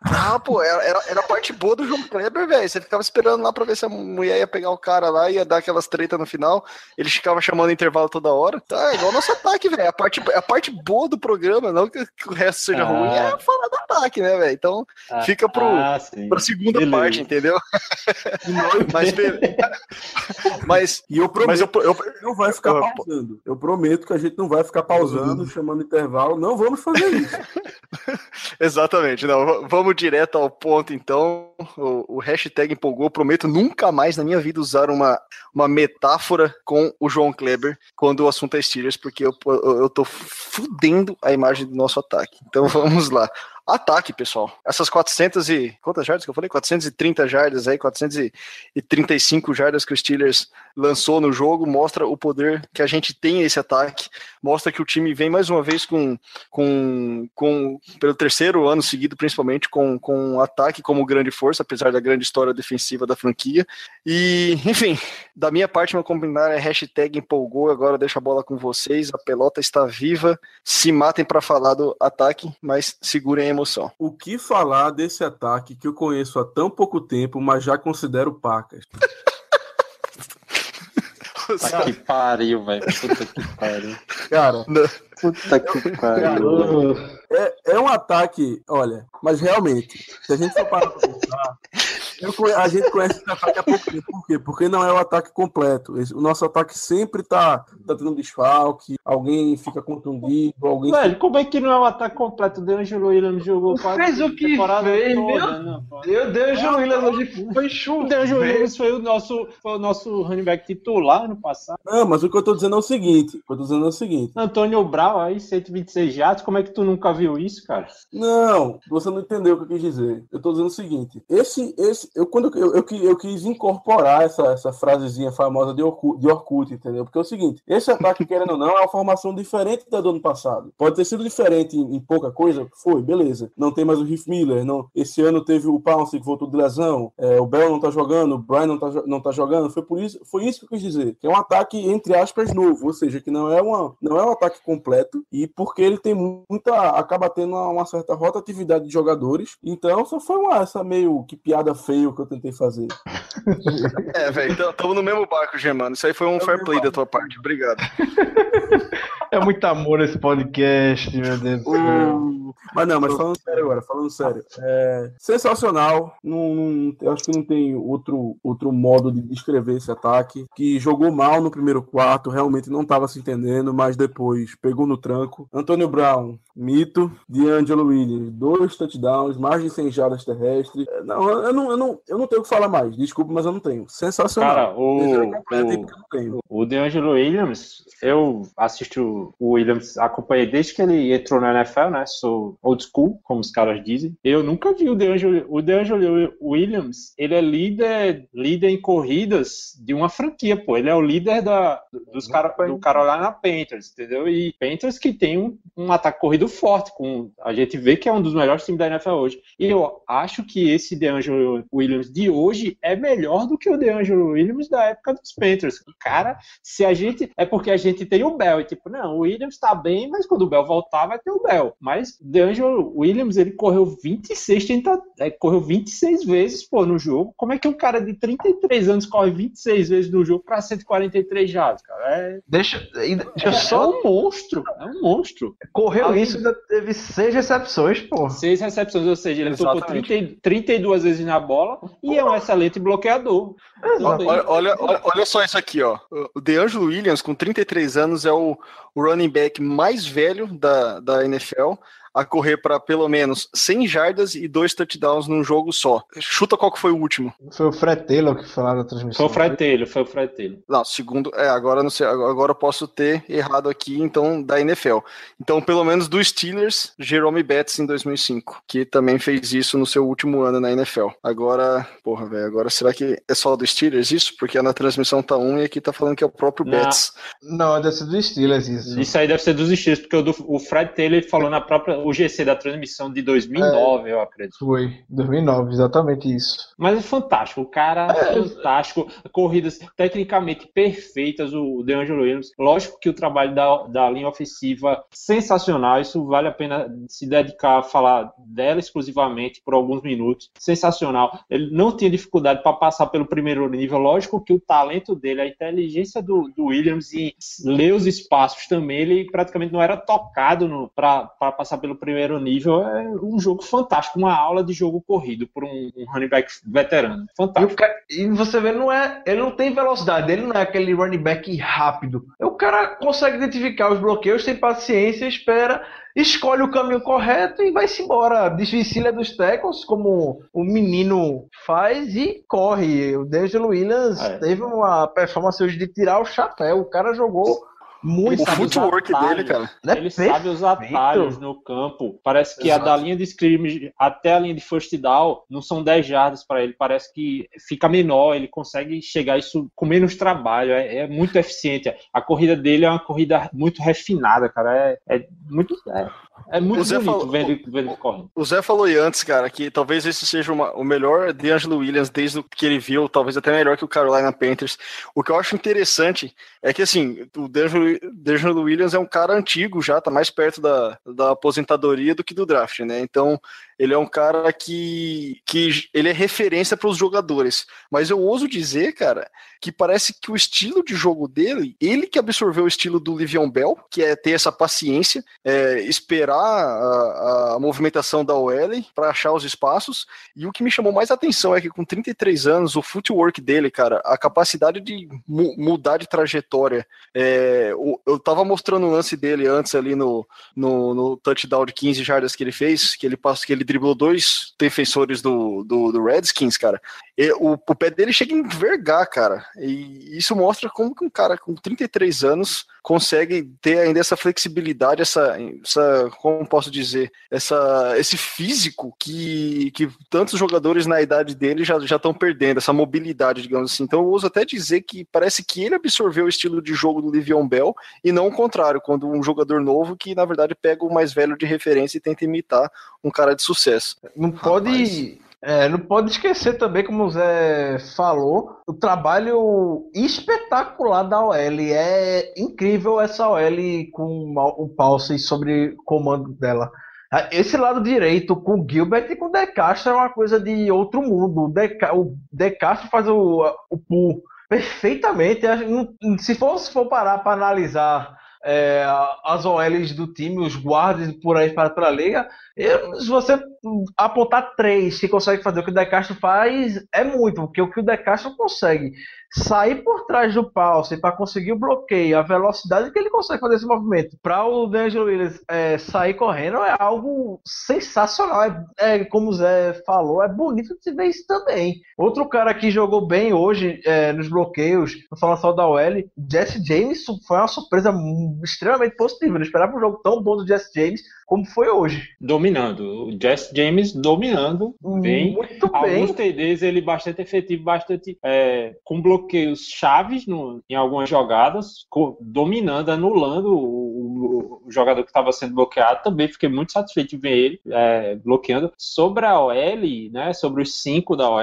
Ah, pô, era, era, era a parte boa do João Kleber, velho. Você ficava esperando lá pra ver se a mulher ia pegar o cara lá, ia dar aquelas tretas no final. Ele ficava chamando intervalo toda hora. Tá, é igual nosso ataque, velho. A parte, a parte boa do programa, não que, que o resto seja Ah. ruim, é falar do ataque, né, velho? Então Ah, fica pro, ah, pra segunda Beleza. parte, entendeu? Mas, mas, E eu prometo mas eu, eu, que a gente não vai ficar eu- pausando. Eu prometo que a gente não vai ficar pausando, chamando intervalo. Não vamos fazer isso. Exatamente, não. v- Vamos direto ao ponto, então. O, o hashtag empolgou. Prometo nunca mais na minha vida usar uma, uma metáfora com o João Kleber quando o assunto é Steelers, porque eu, eu, eu tô fudendo a imagem do nosso ataque. Então vamos lá. Ataque, pessoal. Essas 400 e. Quantas jardas que eu falei? 430 jardas aí, 435 jardas que o Steelers lançou no jogo, mostra o poder que a gente tem esse ataque. Mostra que o time vem mais uma vez com, com, com pelo terceiro ano seguido, principalmente, com, com um ataque como grande força, apesar da grande história defensiva da franquia. E, enfim, da minha parte, meu comentário é hashtag empolgou. Agora deixa a bola com vocês. A pelota está viva. Se matem para falar do ataque, mas segurem a emoção. O que falar desse ataque que eu conheço há tão pouco tempo, mas já considero pacas? Puta que pariu, velho. Puta que pariu. Cara, Puta que pariu. é, é um ataque, olha, mas realmente, se a gente for parar pra pensar, eu a gente conhece esse ataque há pouco tempo. Por quê? Porque não é o ataque completo. O nosso ataque sempre tá, tá tendo desfalque, alguém fica contundido, alguém. Velho, como é que não é o ataque completo? O DeAngelo Williams jogou quase Fez o que fez, toda, meu né? Meu Deus, o Williams hoje foi O chuva. DeAngelo Williams foi o nosso, foi o nosso running back titular no passado. Não, mas o que eu tô dizendo é o seguinte: o que eu tô dizendo é o seguinte. Antônio Brown aí, 126 jatos, como é que tu nunca viu isso, cara? Não, você não entendeu o que eu quis dizer. Eu tô dizendo o seguinte: esse, esse, eu quando eu, eu, eu, quis incorporar essa, essa frasezinha famosa de Orkut, de Orkut, entendeu? Porque é o seguinte: esse ataque, querendo ou não, é uma formação diferente da do ano passado. Pode ter sido diferente em, em pouca coisa, foi, beleza. Não tem mais o Riff Miller, não. Esse ano teve o Pounce que voltou de lesão, é, o Bell não tá jogando, o Brian não tá, não tá jogando. Foi por isso, foi isso que eu quis dizer. Que é um ataque entre aspas novo, ou seja, que não é uma, não é um ataque completo e porque ele tem muita, acaba tendo uma, uma certa rotatividade de jogadores. Então só foi uma essa meio que piada feia que eu tentei fazer. É, velho, estamos no mesmo barco, Germano. Isso aí foi um fair play da tua parte. Obrigado. É muito amor esse podcast, meu Deus céu. Mas não, mas falando sério agora, falando sério. É sensacional. Não, não- eu acho que não tem outro, outro modo de descrever esse ataque. Que jogou mal no primeiro quarto, realmente não estava se entendendo, mas depois pegou no tranco. Antônio Brown, mito. D'Angelo Williams, dois touchdowns, mais de 100 jardas terrestres. É, Não, eu não, eu, não, eu não tenho o que falar mais. Desculpa, mas eu não tenho. Sensacional. Cara, o, aí o, o DeAngelo Williams, eu assisto o Williams, acompanhei desde que ele entrou na NFL, né? Sou old school, como os caras dizem. Eu nunca vi o DeAngelo, o DeAngelo Williams, ele é líder, líder em corridas de uma franquia, pô. Ele é o líder da, dos cara, do Carolina Panthers, entendeu? E Panthers que tem um, um ataque corrido forte, com a gente vê que é um dos melhores times da NFL hoje. E eu acho que esse DeAngelo Williams de hoje é melhor do que o DeAngelo Williams da época dos Panthers. Cara, se a gente. É porque a gente tem o Bell. E tipo, não, o Williams tá bem, mas quando o Bell voltar, vai ter o Bell. Mas DeAngelo Williams, ele correu 26, tenta, é, correu 26 vezes, pô, no jogo. Como é que um cara de 33 anos corre 26 vezes no jogo pra 143 jardas, cara? É, Deixa, deixa é só. um monstro. É um monstro. Correu Além- isso, ainda teve seis recepções, pô. Seis recepções, ou seja, ele tocou Exatamente. 30, 32 vezes na bola e é um excelente bloqueador. Olha, olha, olha, olha só isso aqui, ó. O DeAngelo Williams, com 33 anos, é o, o running back mais velho da, da NFL a correr para pelo menos 100 jardas e dois touchdowns num jogo só. Chuta qual que foi o último. Foi o Fred Taylor que lá na transmissão. Foi o Fred Taylor, foi o Fred Taylor. Não, segundo, é, agora não sei, agora eu posso ter errado aqui, então, da NFL. Então, pelo menos dos Steelers, Jerome Betts em 2005, que também fez isso no seu último ano na NFL. Agora, porra, velho, agora será que é só dos Steelers isso? Porque na transmissão tá um e aqui tá falando que é o próprio Não. Betts. Não, deve ser do Steelers isso. Isso aí deve ser dos estilos, porque o, do- o Fred Taylor falou na própria. O GC da transmissão de 2009, eu acredito. Foi, 2009, exatamente isso. Mas é fantástico, o cara É, fantástico, corridas tecnicamente perfeitas, o DeAngelo Williams. Lógico que o trabalho da, da linha ofensiva sensacional, isso vale a pena se dedicar a falar dela exclusivamente por alguns minutos. Sensacional. Ele não tinha dificuldade para passar pelo primeiro nível. Lógico que o talento dele, a inteligência do, do Williams em ler os espaços também, ele praticamente não era tocado para passar pelo primeiro nível. É um jogo fantástico, uma aula de jogo corrido por um, um running back veterano. Fantástico. e você vê, não é, ele não tem velocidade, ele não é aquele running back rápido. O cara consegue identificar os bloqueios, tem paciência, espera, escolhe o caminho correto e vai-se embora. Desvencilha dos tackles, como o menino faz, e corre. O D'Angelo Williams É. teve uma performance hoje de tirar o chapéu. O cara jogou muito. O footwork dele, cara. Ele é sabe os atalhos no campo. Parece que Exato. a da linha de scrimmage até a linha de first down não são 10 jardas para ele. Parece que fica menor, ele consegue chegar isso com menos trabalho. É, é muito eficiente. A corrida dele é uma corrida muito refinada, cara. É, é muito, é, é muito O Zé bonito falou- ver ele, ver ele correndo. O Zé falou aí antes, cara, que talvez esse seja uma- o melhor DeAngelo Williams desde o que ele viu, talvez até melhor que o Carolina Panthers. O que eu acho interessante é que, assim, o DeAngelo Williams é um cara antigo já, tá mais perto da, da aposentadoria do que do draft, né? Então, ele é um cara que, que ele é referência para os jogadores. Mas eu ouso dizer, cara, que parece que o estilo de jogo dele, ele que absorveu o estilo do Livion Bell, que é ter essa paciência, é, esperar a, a movimentação da OL para achar os espaços. E o que me chamou mais atenção é que com 33 anos, o footwork dele, cara, a capacidade de mu- mudar de trajetória. é, eu tava mostrando o lance dele antes ali no, no, no touchdown de 15 jardas que ele fez, que ele passou, que ele driblou dois defensores do, do, do Redskins, cara. E o, o pé dele chega a envergar, cara. E isso mostra como que um cara com 33 anos consegue ter ainda essa flexibilidade, essa, essa como posso dizer, essa, esse físico que, que tantos jogadores na idade dele já já estão perdendo, essa mobilidade, digamos assim. Então eu uso até dizer que parece que ele absorveu o estilo de jogo do Livion Bell e não o contrário, quando um jogador novo que na verdade pega o mais velho de referência e tenta imitar um cara de sucesso. Não pode, é, não pode esquecer também, como o Zé falou, o trabalho espetacular da OL. É incrível essa OL com o Pulse sobre comando dela. Ah, Esse lado direito com o Gilbert e com o De Castro é uma coisa de outro mundo. O De, Castro faz o, o pull perfeitamente. Se for, se for parar para analisar é, as OLs do time, os guardas por aí para a liga, se você apontar três que consegue fazer o que o De Castro faz, é muito, porque o que o De Castro consegue sair por trás do pulse para conseguir o bloqueio, a velocidade que ele consegue fazer esse movimento, para o D'Angelo Williams é, sair correndo é algo sensacional. É, é, como o Zé falou, é bonito de ver isso também. Outro cara que jogou bem hoje é, nos bloqueios, não falando só da OL, Jesse James foi uma surpresa extremamente positiva. Eu não esperava um jogo tão bom do Jesse James como foi hoje. Dominando. O Jess James dominando bem. Muito bem. Alguns TDs ele bastante efetivo, bastante é, com bloqueios chaves no- em algumas jogadas, dominando, anulando o, o- jogador que estava sendo bloqueado. Também fiquei muito satisfeito de ver ele é, bloqueando. Sobre a OL, né, sobre os cinco da OL,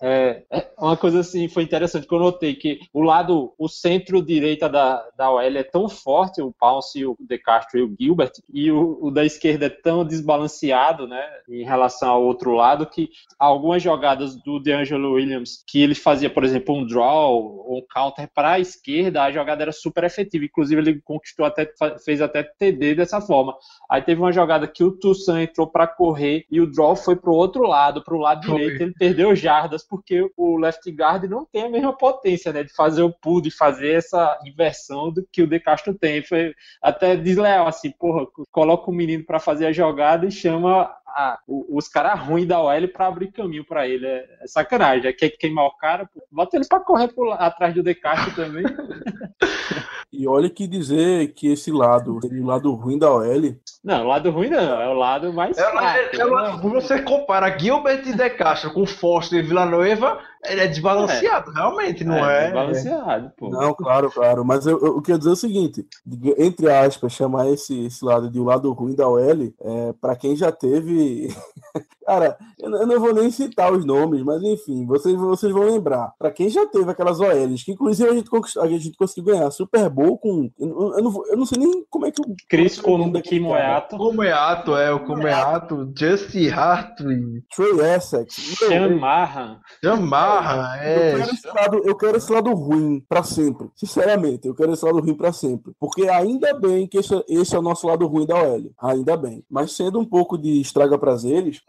é, é uma coisa assim foi interessante que eu notei que o lado, o centro-direita da, da OL é tão forte, o Pounce, o De Castro e o Gilbert, e o, o da esquerda é tão desbalanceado, né, em relação ao outro lado, que algumas jogadas do DeAngelo Williams, que ele fazia, por exemplo, um draw ou um counter para a esquerda, a jogada era super efetiva. Inclusive, ele conquistou até, fez até TD dessa forma. Aí teve uma jogada que o Toussaint entrou para correr e o draw foi pro outro lado, pro lado direito. Ele perdeu jardas porque o left guard não tem a mesma potência, né, de fazer o pull, de fazer essa inversão do que o De Castro tem. Foi até desleal, assim, porra, coloca o menino para fazer a jogada e chama a- o- os caras ruins da OL para abrir caminho para ele. É, é sacanagem. É quer queimar o cara, pô, bota ele para correr por atrás do De Castro também. E olha que dizer que esse lado, o lado ruim da OL, Não, o lado ruim não, é o lado mais Ela, fraco. ela- né? você compara Gilbert e De Castro com Foster e Villanueva, ele é desbalanceado, realmente, não é? Desbalanceado, pô. Não, claro, claro. Mas eu, eu, eu queria dizer o seguinte: entre aspas, chamar esse, esse lado de o lado ruim da OL, é, para quem já teve. Cara, eu, não- eu não vou nem citar os nomes, mas enfim, vocês, vocês vão lembrar. Pra quem já teve aquelas OLs, que inclusive a gente, a gente conseguiu ganhar Super Bowl com. Eu, eu não, eu não sei nem como é que. o- Chris é o nome Columbo. Kimoyato, Como é é, o como é ato, Justin Hartley, Trey Essex. Meu, Chamarra. Eu é. quero, esse lado, eu quero esse lado ruim pra sempre. Sinceramente, eu quero esse lado ruim pra sempre. Porque ainda bem que esse, esse é o nosso lado ruim da OL. Ainda bem. Mas sendo um pouco de estraga prazeres,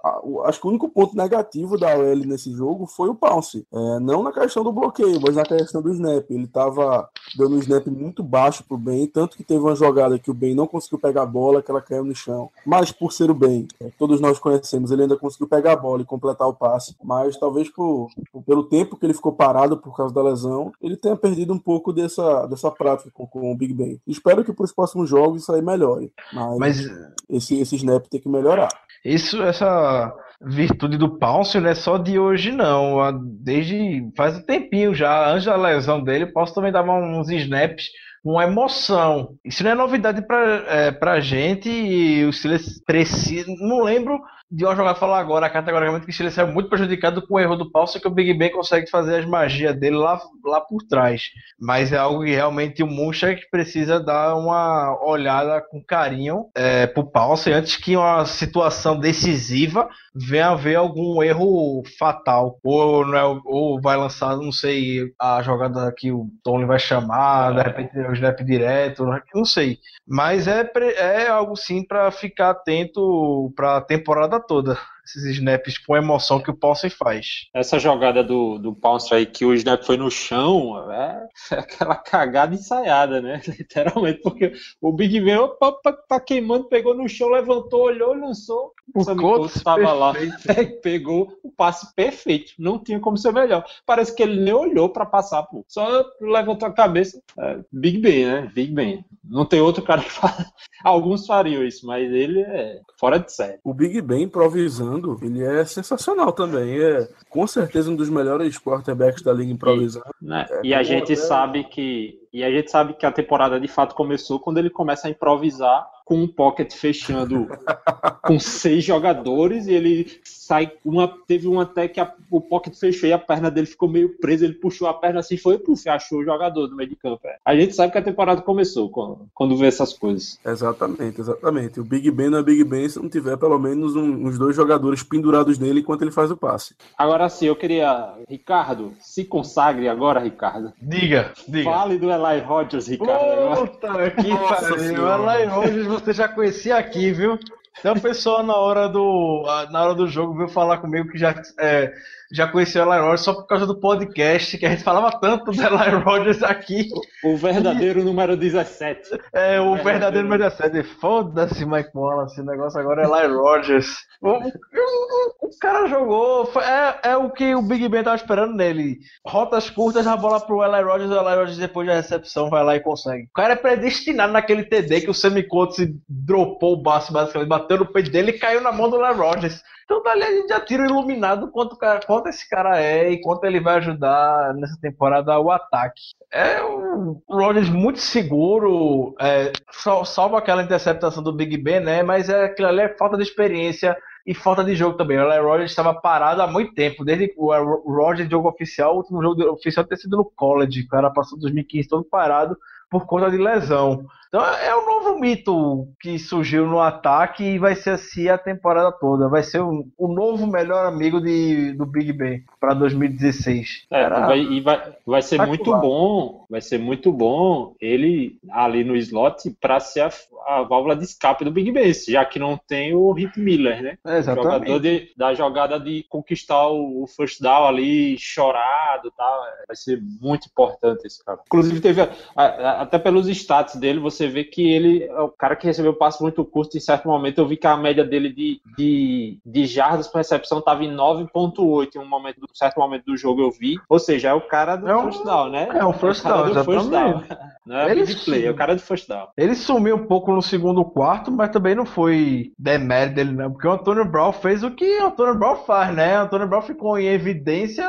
acho que o único ponto negativo da OL nesse jogo foi o Pounce. É, não na questão do bloqueio, mas na questão do snap. Ele tava dando um snap muito baixo pro Ben, tanto que teve uma jogada que o Ben não conseguiu pegar a bola, que ela caiu no chão. Mas por ser o Ben, é, todos nós conhecemos, ele ainda conseguiu pegar a bola e completar o passe. Mas talvez por, por- pelo tempo que ele ficou parado por causa da lesão, ele tenha perdido um pouco dessa, dessa prática com, com o Big Ben. Espero que para os próximos jogos isso aí melhore. Mas, Mas esse, esse snap tem que melhorar. isso, essa virtude do Pounce não é só de hoje, não. Desde faz um tempinho já, antes da lesão dele, o Pounce também dava uns snaps uma emoção. Isso não é novidade pra, é, pra gente e o Steelers precisa. Não lembro de uma jogada falar agora, categoricamente, que o Steelers saiu muito prejudicado com o erro do Pounce, que o Big Ben consegue fazer as magias dele lá, lá por trás. Mas é algo que realmente o Munchak precisa dar uma olhada com carinho é, pro Pounce antes que uma situação decisiva venha haver algum erro fatal. Ou, não é, ou vai lançar, não sei, a jogada que o Tony vai chamar, de repente o snap direto, não sei. Mas é, é algo sim para ficar atento para a temporada toda. Esses snaps com emoção que o Pounce faz. Essa jogada do, do Pounce aí, que o snap foi no chão, é, é aquela cagada ensaiada, né? Literalmente, porque o Big Ben opa, opa, tá queimando, pegou no chão, levantou, olhou, lançou. O Sammy Coates Coates tava lá, pegou o passe perfeito. Não tinha como ser melhor. Parece que ele nem olhou pra passar, pô. Só levantou a cabeça. É, Big Ben, né? Big Ben. Não tem outro cara que fala. Alguns fariam isso, mas ele é fora de série. O Big Ben improvisando, ele é sensacional também. É com certeza um dos melhores quarterbacks da liga improvisando. né? É, e a gente até- sabe que e a gente sabe que a temporada de fato começou quando ele começa a improvisar com um pocket fechando com seis jogadores e ele sai uma teve uma até que a- o pocket fechou e a perna dele ficou meio presa ele puxou a perna assim foi puf, achou o jogador no meio de campo é. a gente sabe que a temporada começou quando, quando vê essas coisas Exatamente, exatamente. O Big Ben não é Big Ben se não tiver pelo menos um- uns dois jogadores pendurados nele enquanto ele faz o passe. agora sim eu queria Ricardo se consagre agora Ricardo Diga, diga. fale do Eli Rodgers Ricardo agora. Puta que Nossa pariu. Ela Rogers você já conhecia aqui, viu? Tem uma pessoa na hora do, na hora do jogo veio falar comigo que já, é, já conhecia o Eli Rogers só por causa do podcast, que a gente falava tanto do Eli Rogers aqui. o verdadeiro número 17 É, o É, verdadeiro é. número 17. Foda-se, Mike Wallace. O negócio agora é Eli Rogers. O, o- o cara jogou. foi- É, é o que o Big Ben tava esperando nele. Rotas curtas, a bola pro Eli Rogers. O Eli Rogers, depois da recepção, vai lá e consegue. O cara é predestinado naquele TD que o Sammy Coates dropou o baço, basicamente, bateu no peito dele e caiu na mão do Eli Rogers. Então dali a gente já tira iluminado quanto, cara- quanto esse cara é e quanto ele vai ajudar nessa temporada o ataque. É um Rodgers muito seguro, é, sal- salvo aquela interceptação do Big Ben, né? Mas é, aquilo ali é falta de experiência e falta de jogo também. O Eli estava parado há muito tempo, desde o Rodgers jogo oficial, o último jogo oficial ter sido no college. O cara passou 2015 todo parado por conta de lesão. Então é um novo mito que surgiu no ataque e vai ser assim a temporada toda. Vai ser o, novo melhor amigo de, do Big Ben para 2016. É, Era- vai, e vai, vai ser muito bom, vai ser muito bom ele ali no slot para ser a, a válvula de escape do Big Ben, já que não tem o Rick Miller, né? É, exatamente. Jogador de, da jogada de conquistar o, o first down ali, chorado, tá? Vai ser muito importante esse cara. Inclusive teve a- a- até pelos stats dele, você vê que ele é o cara que recebeu passe muito curto em certo momento. Eu vi que a média dele de, de, de jardas por recepção estava em 9.8 em um momento, um certo momento do jogo eu vi. Ou seja, é o cara do É um- first down, né? é um first o down, do first down. exatamente. Não é Ele big play, é o cara de first down. Ele sumiu um pouco no segundo quarto, mas também não foi demérito dele, não. Porque o Antônio Brown fez o que o Antônio Brown faz, né? O Antônio Brown ficou em evidência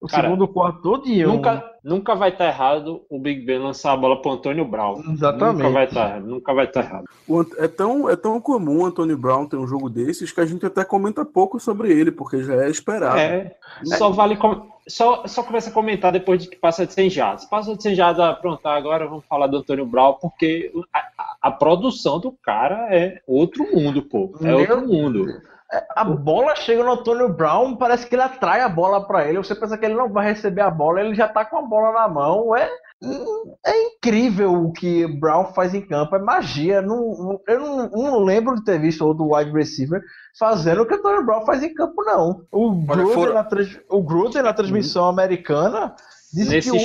o Cara, segundo quarto todinho. Nunca, nunca vai estar errado o Big Ben lançar a bola pro Antônio Brown. Exatamente. Nunca vai estar, nunca vai estar errado. O Ant- É tão, é tão comum o Antônio Brown ter um jogo desses que a gente até comenta pouco sobre ele, porque já é esperado. É, só vale com- só, só começa a comentar depois de que passa de 100 jardas. Passa de 100 jardas, ah, pronto, agora vamos falar do Antônio Brown, porque a, a- a produção do cara é outro mundo, pô. É Meu outro mundo. A bola chega no Antônio Brown, parece que ele atrai a bola pra ele. Você pensa que ele não vai receber a bola, ele já tá com a bola na mão. É, é incrível o que Brown faz em campo, é magia. Não, eu não, não lembro de ter visto outro wide receiver fazendo o que o Antônio Brown faz em campo, não. O Gruden, foram- na, trans- o Gruden na transmissão americana disse Nesse que o,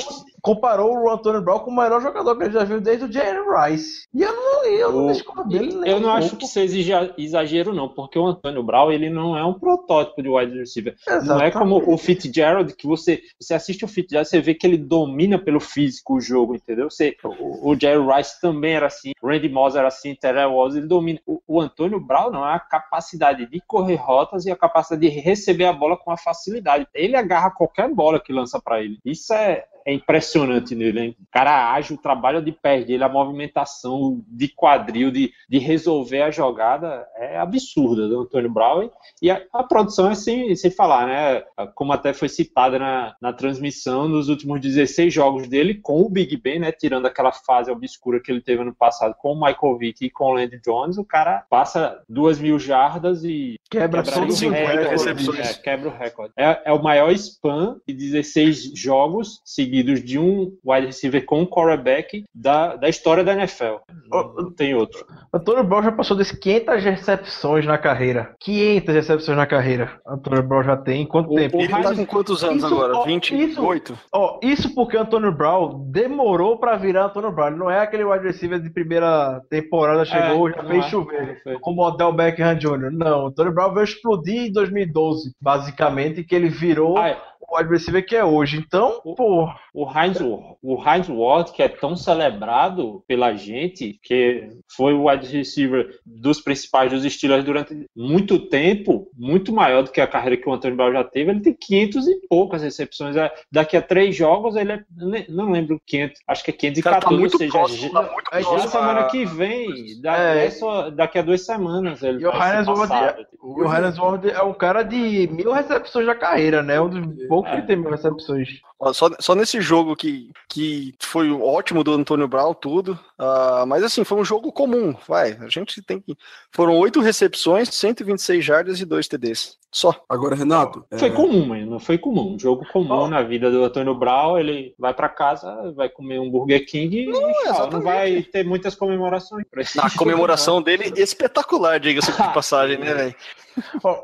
comparou o Antônio Brown com o melhor jogador que ele já viu desde o Jalen Rice. E eu não, eu não discordo dele nem Eu um não acho pouco. que seja exager- exagero, não, porque o Antônio Brown ele não é um protótipo de wide receiver. Não é Exatamente. como o Fitzgerald, que você, você assiste o Fitzgerald, você vê que ele domina pelo físico o jogo, entendeu? Você, o, o Jerry Rice também era assim, o Randy Moss era assim, Terrell Owens, ele domina. O, o Antônio Brown não é a capacidade de correr rotas e a capacidade de receber a bola com a facilidade. Ele agarra qualquer bola que lança para ele. Isso é, é impressionante nele, hein? O cara age, o trabalho de pé dele, a movimentação de quadril, de, de resolver a jogada é absurda do Antônio Brown. E a, a produção é sem, sem falar, né? Como até foi citada na, na transmissão, nos últimos 16 jogos dele com o Big Ben, né? Tirando aquela fase obscura que ele teve ano passado com o Michael Vick e com o Landry Jones, o cara passa duas mil jardas e Quebra Quebra todos os 50 recordes. recepções. é, quebra o recorde. É, é o maior spam de 16 jogos seguidos de um wide receiver com um quarterback da, da história da NFL. Não, não tem outro. Antônio Brown já passou das 500 recepções na carreira. 500 recepções na carreira. Antônio Brown já tem. Em quanto O- tempo? o Ele tá com quantos anos Isso, agora? ó, 28? Ó, isso porque Antônio Brown demorou pra virar Antônio Brown. Ele não é aquele wide receiver de primeira temporada, chegou, É, já fez é. chover. Como o Odell Beckham Jr. Não, Antônio Brown veio explodir em 2012, basicamente, que ele virou Ah, é. O wide receiver que é hoje. Então, pô, O Heinz, o Heinz Ward, que é tão celebrado pela gente, que foi o wide receiver dos principais dos Steelers durante muito tempo, muito maior do que a carreira que o Antônio Brown já teve, ele tem 500 e poucas recepções. É, Daqui a três jogos, ele é, não lembro 500, acho que é O cara 514, tá muito ou seja, próximo, tá já, muito é já próximo. semana a- que vem, da- É. é só daqui a duas semanas. Ele E o Heinz Ward o Heinz Ward é um cara de mil recepções na carreira, né? Um dos poucos É. que tem mil recepções. Só, só nesse jogo que, que foi ótimo do Antônio Brown, tudo. ah, mas assim, foi um jogo comum. Vai, a gente tem que. Foram oito recepções, 126 jardas e dois TDs. Só. Agora, Renato, Foi é, comum, mano. Não foi comum. Um jogo comum Ó. na vida do Antônio Brown. Ele vai pra casa, vai comer um Burger King e tchau. Não vai ter muitas comemorações. A comemoração dele, espetacular, diga-se de passagem, né, velho?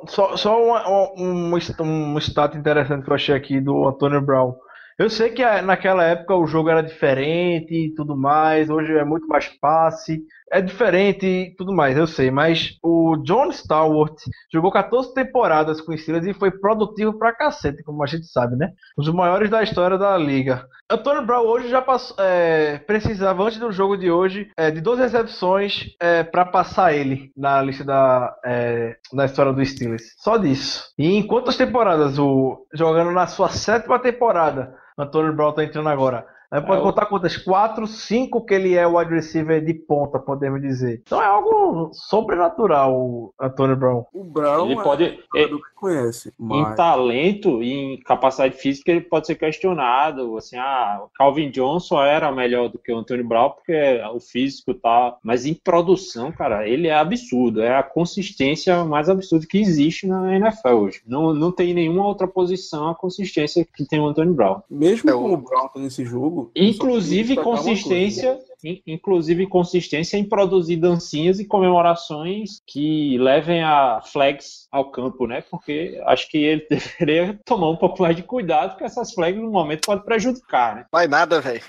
Só só uma- uma- um, um stat interessante que eu achei aqui do Antônio Brown. Eu sei que ah, naquela época o jogo era diferente e tudo mais, hoje é muito mais passe, é diferente e tudo mais, eu sei, mas o John Stallworth jogou 14 temporadas com o Steelers e foi produtivo pra cacete, como a gente sabe, né? Um dos maiores da história da liga. Antônio Brown hoje já passou, é, precisava, antes do jogo de hoje, é, de 12 recepções é, para passar ele na lista da, é, da história do Steelers. Só disso. E em quantas temporadas? O, jogando na sua sétima temporada, Antônio Brown tá entrando agora. Aí pode É, contar quantas? Quatro, cinco que ele é o wide receiver de ponta, podemos dizer. Então é algo sobrenatural, o Antônio Brown. o Brown Ele é pode. um jogador que conhece, Em mas talento e em capacidade física, ele pode ser questionado. Assim, ah, o Calvin Johnson era melhor do que o Antônio Brown, porque o físico tá. Mas em produção, cara, ele é absurdo. É a consistência mais absurda que existe na NFL hoje. Não, não tem nenhuma outra posição a consistência que tem o Antônio Brown. mesmo É, com o- Brown tá nesse jogo, só Inclusive consistência, in- inclusive consistência em produzir dancinhas e comemorações que levem a flags ao campo, né? Porque acho que ele deveria tomar um pouco mais de cuidado, porque essas flags no momento podem prejudicar, né? Vai nada, velho.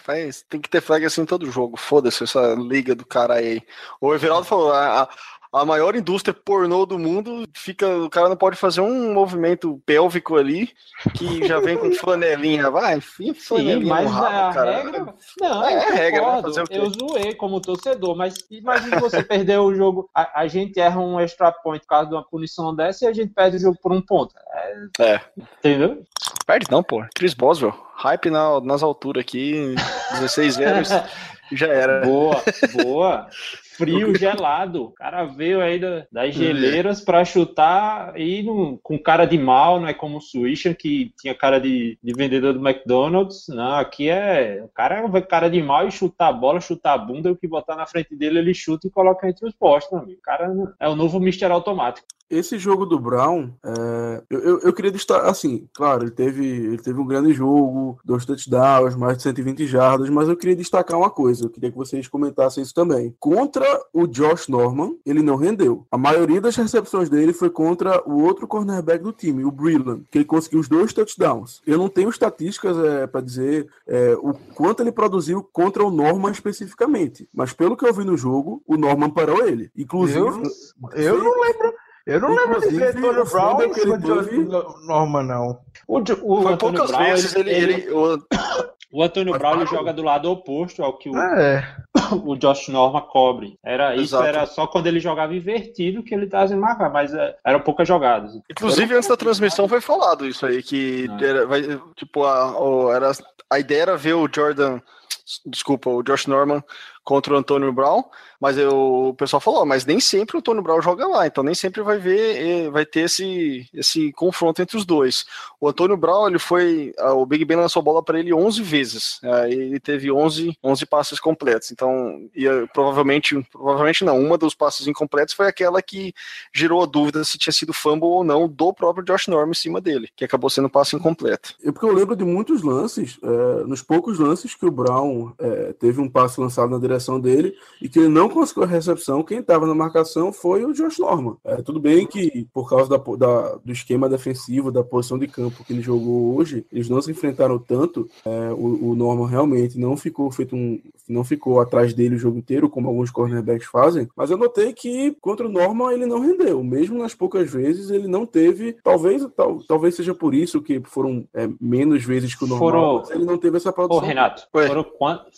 Tem que ter flag assim em todo jogo. Foda-se essa liga do cara aí. O Everaldo falou: a, a- a maior indústria pornô do mundo, fica, o cara não pode fazer um movimento pélvico ali, que já vem com flanelinha, vai, enfia Sim, flanelinha mas no rabo, a cara. regra. Não, É, eu é regra, concordo. fazer o quê? Eu zoei como torcedor, mas imagina você perder o jogo. A, a gente erra um extra point por causa de uma punição dessa e a gente perde o jogo por um ponto. É. Entendeu? Perde não, pô. Chris Boswell, hype na- nas alturas aqui, 16 anos, já era. Boa, boa. Frio, gelado. O cara veio aí da- das geleiras pra chutar e não- com cara de mal, não é como o Swisher, que tinha cara de, de vendedor do McDonald's. Não, aqui é. O cara vai com cara de mal e chutar a bola, chutar a bunda, e o que botar na frente dele, ele chuta e coloca entre os postos, meu amigo. O cara é o novo Mr. Automático. Esse jogo do Brown, é, eu, eu, eu queria destacar, assim, claro, ele teve, ele teve um grande jogo, dois touchdowns, mais de 120 jardas, mas eu queria destacar uma coisa, eu queria que vocês comentassem isso também. Contra o Josh Norman, ele não rendeu. A maioria das recepções dele foi contra o outro cornerback do time, o Breland, que ele conseguiu os dois touchdowns. Eu não tenho estatísticas é, para dizer é, o quanto ele produziu contra o Norman especificamente, mas pelo que eu vi no jogo, o Norman parou ele. Inclusive, Eu, eu não lembro. Eu não lembro de ver Antônio o Brown em cima ele de teve- Norma, não. O, o Foi Antônio poucas Brown, vezes ele, ele, o- o Antônio Brown joga do lado oposto ao que o, É. o Josh Norma cobre. Era, isso Exato. era só quando ele jogava invertido que ele trazia marcar, mas é, eram poucas jogadas. Inclusive, antes da transmissão foi falado isso aí, que Ah. era, vai, tipo, a, era, a ideia era ver o Jordan, desculpa, o Josh Norman contra o Antônio Brown, mas eu- o pessoal falou, "Ó, mas nem sempre o Antônio Brown joga lá, então nem sempre vai ver, eh, vai ter esse, esse confronto entre os dois. O Antônio Brown, ele foi, o Big Ben lançou bola para ele 11 vezes, aí ele teve 11, 11 passes completos, então ia, provavelmente, provavelmente não, uma dos passes incompletos foi aquela que gerou a dúvida se tinha sido fumble ou não do próprio Josh Norman em cima dele, que acabou sendo passe incompleto. É porque eu lembro de muitos lances, é, nos poucos lances que o Brown é, teve um passe lançado na direção dele e que ele não conseguiu a recepção, quem estava na marcação foi o Josh Norman. É, tudo bem que, por causa da, da- do esquema defensivo, da posição de campo que ele jogou hoje, eles não se enfrentaram tanto. é, o, o Norman realmente não ficou feito um. não ficou atrás dele o jogo inteiro, como alguns cornerbacks fazem, mas eu notei que contra o Norman ele não rendeu. Mesmo nas poucas vezes, ele não teve. Talvez, tal, talvez seja por isso que foram é, menos vezes que o normal, Foram- ele não teve essa Ô, produção. Renato, Oi. foram,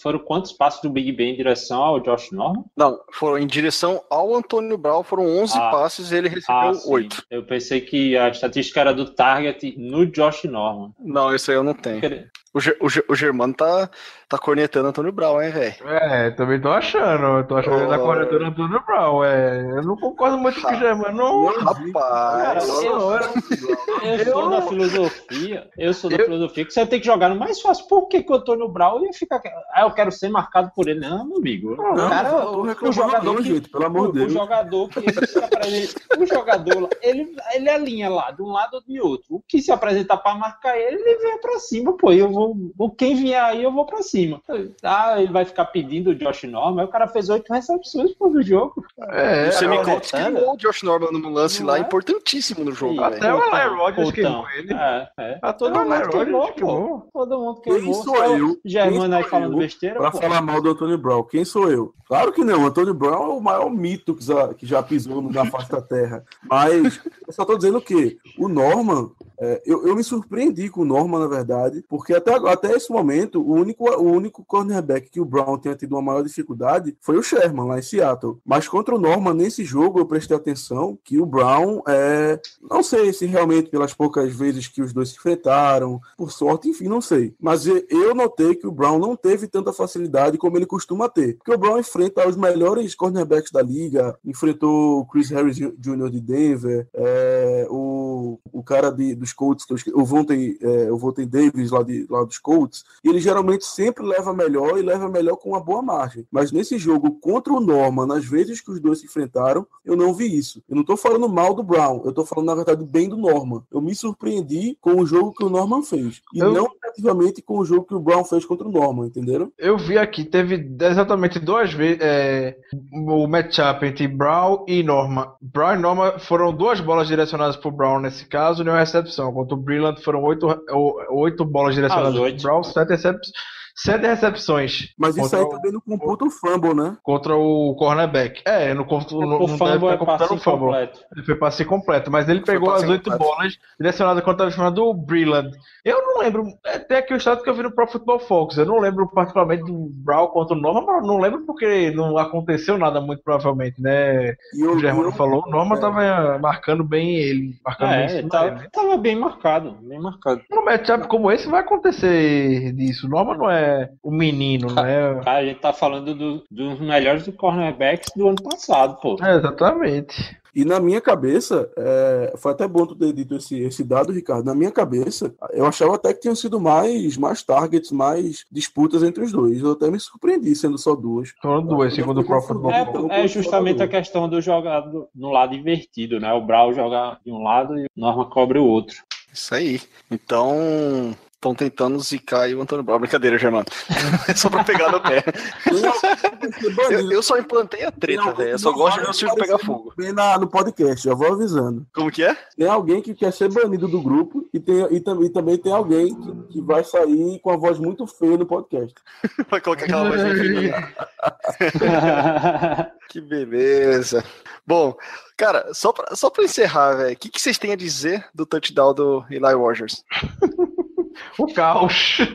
foram quantos passos do Big Ben em direção ao Josh Norman? Não, foram em direção ao Antônio Brown, foram 11 Ah. passes e ele recebeu Ah, sim. 8. Eu pensei que a estatística era do target no Josh Norman. Não, isso aí eu não tenho. O, Ger- o, Ger- o Germano tá, tá cornetando Antônio Brown, hein, velho? É, também tô achando. Eu tô achando que ele tá corretando Antônio Brown. É, eu não concordo muito com o Germano. Não, Rapaz, eu- Eu Eu sou da filosofia, eu sou da Eu- filosofia que você tem que jogar no mais fácil. Por que, que o Antônio Brown ia ficar. Ah, eu quero ser marcado por ele. Não, meu amigo. Não, o cara, não tô o, o jogador não, que, gente, pelo amor o, de o Deus. jogador que ele se apresenta, o jogador, ele, ele alinha lá, de um lado ou de outro. O que se apresentar pra marcar ele, ele vem pra cima, pô. Eu vou, o- quem vier aí, eu vou pra cima. Ah, ele vai ficar pedindo o Josh Norman. Aí o cara fez oito recepções pô, do jogo. É, o Semicolts criou o Josh Norman num lance Não lá é? importantíssimo no jogo, velho. Até o Aaron Rodgers queimou ele. É, é. Até Todo o mundo queimou, pô. Todo mundo Quem queimou. sou Só eu? o Germano Quem aí sou falando besteira, Pra pô. falar mal do Antônio Brown, quem sou eu? Claro que não, Antônio Brown é o maior mito que já, que já pisou na face da terra. Mas eu só tô dizendo que o Norman, é, eu, eu me surpreendi com o Norman, na verdade, porque até, até esse momento, o único, o único cornerback que o Brown tenha tido uma maior dificuldade foi o Sherman, lá em Seattle. Mas contra o Norman, nesse jogo, eu prestei atenção que o Brown, é, não sei se realmente pelas poucas vezes que os dois se enfrentaram, por sorte, enfim, não sei. Mas eu notei que o Brown não teve tanta facilidade como ele costuma ter. Porque o Brown enfrenta os melhores cornerbacks da liga, enfrentou o Chris Harris Jr. de Denver, é, o, o cara de, dos Colts, que eu o Vontae, é, o Vontae Davis lá, de, lá dos Colts, e ele geralmente sempre leva melhor e leva melhor com uma boa margem. Mas nesse jogo contra o Norman, nas vezes que os dois se enfrentaram, eu não vi isso. Eu não tô falando mal do Brown, eu tô falando, na verdade, bem do Norman. Eu me surpreendi com o jogo que o Norman fez. E Eu- não negativamente com o jogo que o Brown fez contra o Norman, entenderam? Eu vi aqui, teve exatamente duas vezes é, o matchup entre Brown e Norma. Brown e Norma foram duas bolas direcionadas pro Brown nesse caso e uma recepção. Contra o Brillant foram oito, o- oito bolas direcionadas As pro oito. Brown, sete, recep sete recepções. Mas isso aí o- também não computa o fumble, né? Contra o cornerback. É, no, conto- no, o não fumble é tá passe o fumble. incompleto. Ele foi passe completo, mas ele Foi pegou as oito completo. bolas direcionadas contra a defesa do Brilland. Eu não lembro, é até aqui o estado que eu vi no Pro Football Focus. Eu não lembro particularmente do Brown contra o Norman, mas não lembro porque não aconteceu nada muito provavelmente, né? E O Germano eu- falou, o Norman é. tava marcando bem ele, marcando bem É, cima tá- dele. tava bem marcado, bem marcado. Um matchup como esse vai acontecer disso. O Norman não é o menino, né? Cara, a gente tá falando do- dos melhores do cornerbacks do ano passado, pô. É, exatamente. E na minha cabeça, é, foi até bom tu ter dito esse, esse dado, Ricardo. Na minha cabeça, eu achava até que tinham sido mais, mais targets, mais disputas entre os dois. Eu até me surpreendi sendo só duas. Foram duas, segundo o Pro Football É, é justamente a questão do jogar do- no lado invertido, né? O Brown jogar de um lado e o Norman cobre o outro. Isso aí. Então, estão tentando zicar o Antônio Brown. Brincadeira, Germano. É só pra pegar no pé. Eu, eu só implantei a treta, velho. Eu só gosto de ver o circo pegar fogo. Bem na, no podcast, já vou avisando. Como que é? Tem alguém que quer ser banido do grupo e, tem, e, também, também tem alguém que, que vai sair com a voz muito feia no podcast. Vai colocar aquela voz infinita. Que beleza. Bom, cara, só pra, só pra encerrar, velho, o que, que vocês têm a dizer do touchdown do Eli Rogers? O caos.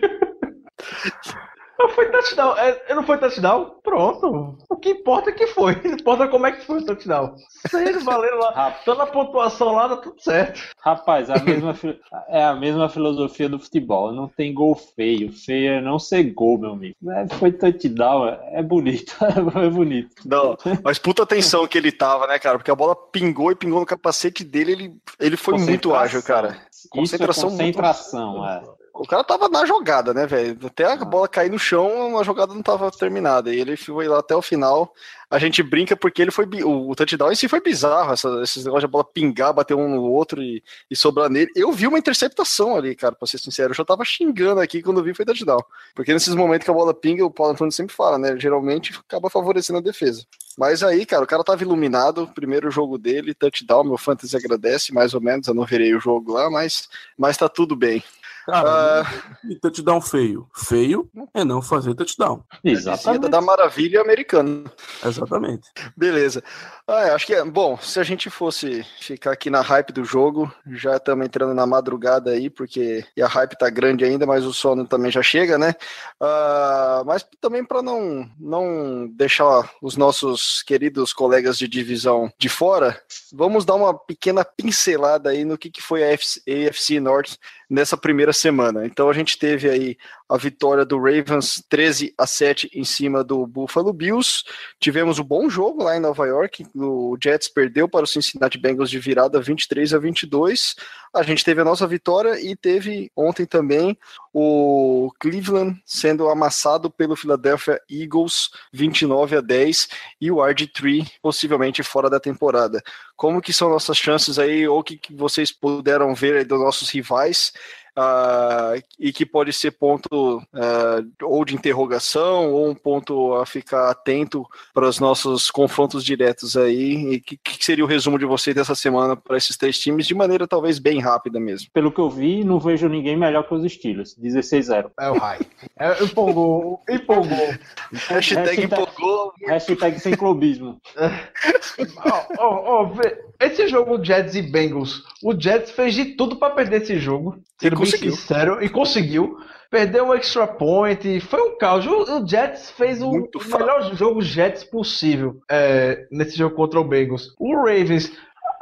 Não foi touchdown. É, não foi touchdown? Pronto. O que importa é que foi. Não importa como é que foi o touchdown. Se eles valeram lá. Rapaz. Tá na pontuação lá, tá tudo certo. Rapaz, a mesma, fi- é a mesma filosofia do futebol. Não tem gol feio. Feio é não ser gol, meu amigo. É, foi touchdown, é bonito. É bonito. Não, mas puta atenção que ele tava, né, cara? Porque a bola pingou e pingou no capacete dele, ele, ele foi muito ágil, cara. Concentração Isso é muito- concentração, é. O cara tava na jogada, né, velho? Até a bola cair no chão, a jogada não tava terminada. E ele foi lá até o final. A gente brinca porque ele foi. O, touchdown em si foi bizarro. Essa, esses negócios de bola pingar, bater um no outro e, e sobrar nele. Eu vi uma interceptação ali, cara, pra ser sincero. Eu já tava xingando aqui quando vi foi touchdown. Porque nesses momentos que a bola pinga, o Paulo Antônio sempre fala, né? Geralmente acaba favorecendo a defesa. Mas aí, cara, o cara tava iluminado. Primeiro jogo dele, touchdown. Meu fantasy agradece, mais ou menos. Eu não virei o jogo lá, mas, mas tá tudo bem. Cara, e touchdown feio. Feio é não fazer touchdown. Exatamente. Da maravilha americana. Exatamente. Beleza. Ah, acho que é. Bom, se a gente fosse ficar aqui na hype do jogo, já estamos entrando na madrugada aí, porque e a hype tá grande ainda, mas o sono também já chega, né? Ah, mas também para não, não deixar os nossos queridos colegas de divisão de fora, vamos dar uma pequena pincelada aí no que, que foi a AFC, North nessa primeira semana. Então a gente teve aí a vitória do Ravens 13 a 7 em cima do Buffalo Bills. Tivemos um bom jogo lá em Nova York. O Jets perdeu para o Cincinnati Bengals de virada 23 a 22. A gente teve a nossa vitória e teve ontem também o Cleveland sendo amassado pelo Philadelphia Eagles 29 a 10 e o RG3 possivelmente fora da temporada. Como que são nossas chances aí ou o que, que vocês puderam ver dos nossos rivais? Ah, e que pode ser ponto ah, ou de interrogação ou um ponto a ficar atento para os nossos confrontos diretos aí. E o que, que seria o resumo de vocês dessa semana para esses três times, de maneira talvez bem rápida mesmo? Pelo que eu vi, não vejo ninguém melhor que os Steelers. 16-0. É o raio. É, empolgou, empolgou. Hashtag empolgou. Hashtag sem clubismo. Ó, ó, vê, esse jogo Jets e Bengals, o Jets fez de tudo pra perder esse jogo, sendo bem conseguiu. e conseguiu. Perdeu um extra point, foi um caos. O, o Jets fez o, Muito melhor jogo Jets possível é, nesse jogo contra o Bengals. O Ravens,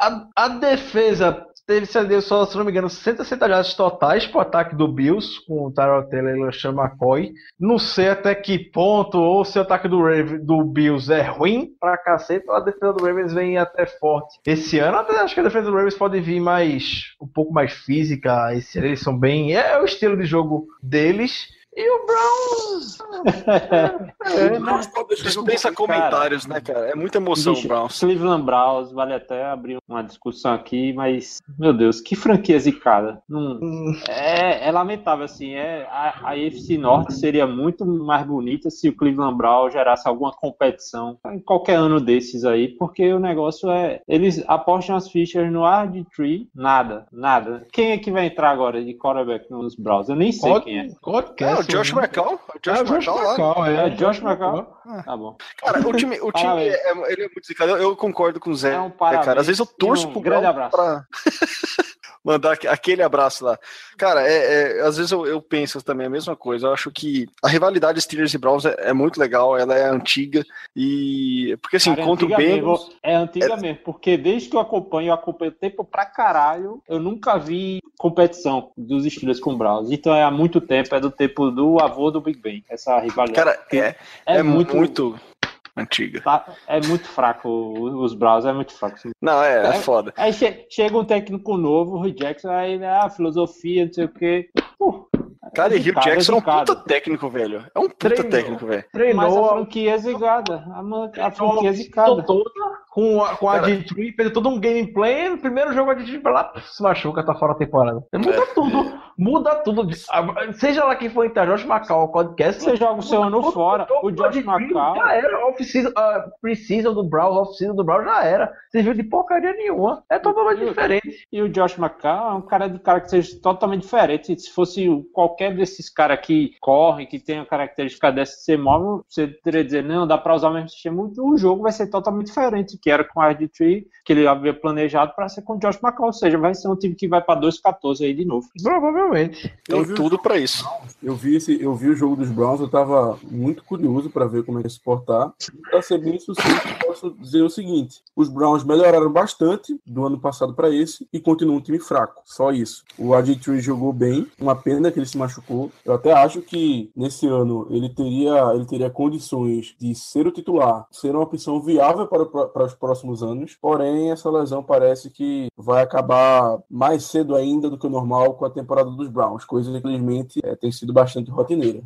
a, a defesa teve, só, se não me engano, 160 jardas totais pro ataque do Bills, com o Tyrell Taylor e o LeSean McCoy. Não sei até que ponto, ou se o ataque do, Raven, do Bills é ruim pra cacete, ou a defesa do Ravens vem até forte. Esse ano, até acho que a defesa do Ravens pode vir mais, um pouco mais física. Esse eles são bem, é o estilo de jogo deles. E o Browns. É, né? Dispensa comentários, né, cara? É muita emoção, Bicho, Browns. Cleveland Browns, vale até abrir uma discussão aqui, mas, meu Deus, que franquia zicada. Não, é, é lamentável, assim, é, a, a AFC Norte seria muito mais bonita se o Cleveland Browns gerasse alguma competição em qualquer ano desses aí, porque o negócio é, eles apostam as fichas no RG3, nada, nada. Quem é que vai entrar agora de quarterback nos Browns? Eu nem sei quem é. Cody É. Josh McCall? É o Josh É o Josh McCall lá? McCall, é. É, Josh McCall. Tá bom. Cara, o time, o time Parabéns. é, ele é muito zicado. Eu, eu concordo com o Zé. É um né, parabéns cara. Às vezes eu torço um pro grande Brown abraço. pra mandar aque- aquele abraço lá. Cara, é, é- às vezes eu, eu penso também a mesma coisa. Eu acho que a rivalidade Steelers e Browns é, é muito legal, ela é antiga. E. Porque assim, Cara, é contra o Bengals. é antiga mesmo, porque desde que eu acompanho, eu acompanho tempo pra caralho, eu nunca vi competição dos Steelers com Browns. Então é há muito tempo, é do tempo do avô do Big Ben, essa rivalidade. Cara, é, é, muito, antiga. tá- é muito fraco, os Browns é muito fraco. Não, é, é É. foda. Aí che- chega um técnico novo, o Hugh Jackson, aí, né, a filosofia, não sei o quê. Cara, e Hugh zicado, Jackson é um puta técnico, velho. É um puta Treinou. técnico, velho. Mas a Treinou franquia é zigada. A, a franquia é zicada. toda com a, com a Cara. D3, fez todo um gameplay. No primeiro jogo a D3 vai lá, se machuca, tá fora da temporada. Muda É. tudo, muda tudo. Seja lá quem for entrar, Josh Macau, o podcast. Você joga o seu ano fora, o Josh McCall. Já era, off-season, ah, pre-season do Brown, off-season do Brown já era. Serviu de porcaria nenhuma. É totalmente diferente. E o Josh McCall é um cara de cara que seja totalmente diferente. Se fosse o- qualquer desses caras que correm, que tem a característica dessa de ser móvel, você teria dizer, não, dá pra usar o mesmo sistema. O jogo vai ser totalmente diferente, que era com a RD3, que ele havia planejado para ser com o Josh McCall. Ou seja, vai ser um time que vai pra 2-14 aí de novo. Provavelmente. Tem vi o tudo pra isso. Eu vi, esse, eu vi o jogo dos Browns, eu tava muito curioso para ver como é que se portar. Para ser bem sucinto, eu posso dizer o seguinte: os Browns melhoraram bastante do ano passado para esse e continuam um time fraco. Só isso. O AJ3 jogou bem, uma pena que ele se machucou. Eu até acho que nesse ano ele teria, ele teria condições de ser o titular, ser uma opção viável para, para os próximos anos. Porém, essa lesão parece que vai acabar mais cedo ainda do que o normal com a temporada dos Browns, coisa que infelizmente é, tem sido bastante rotineira.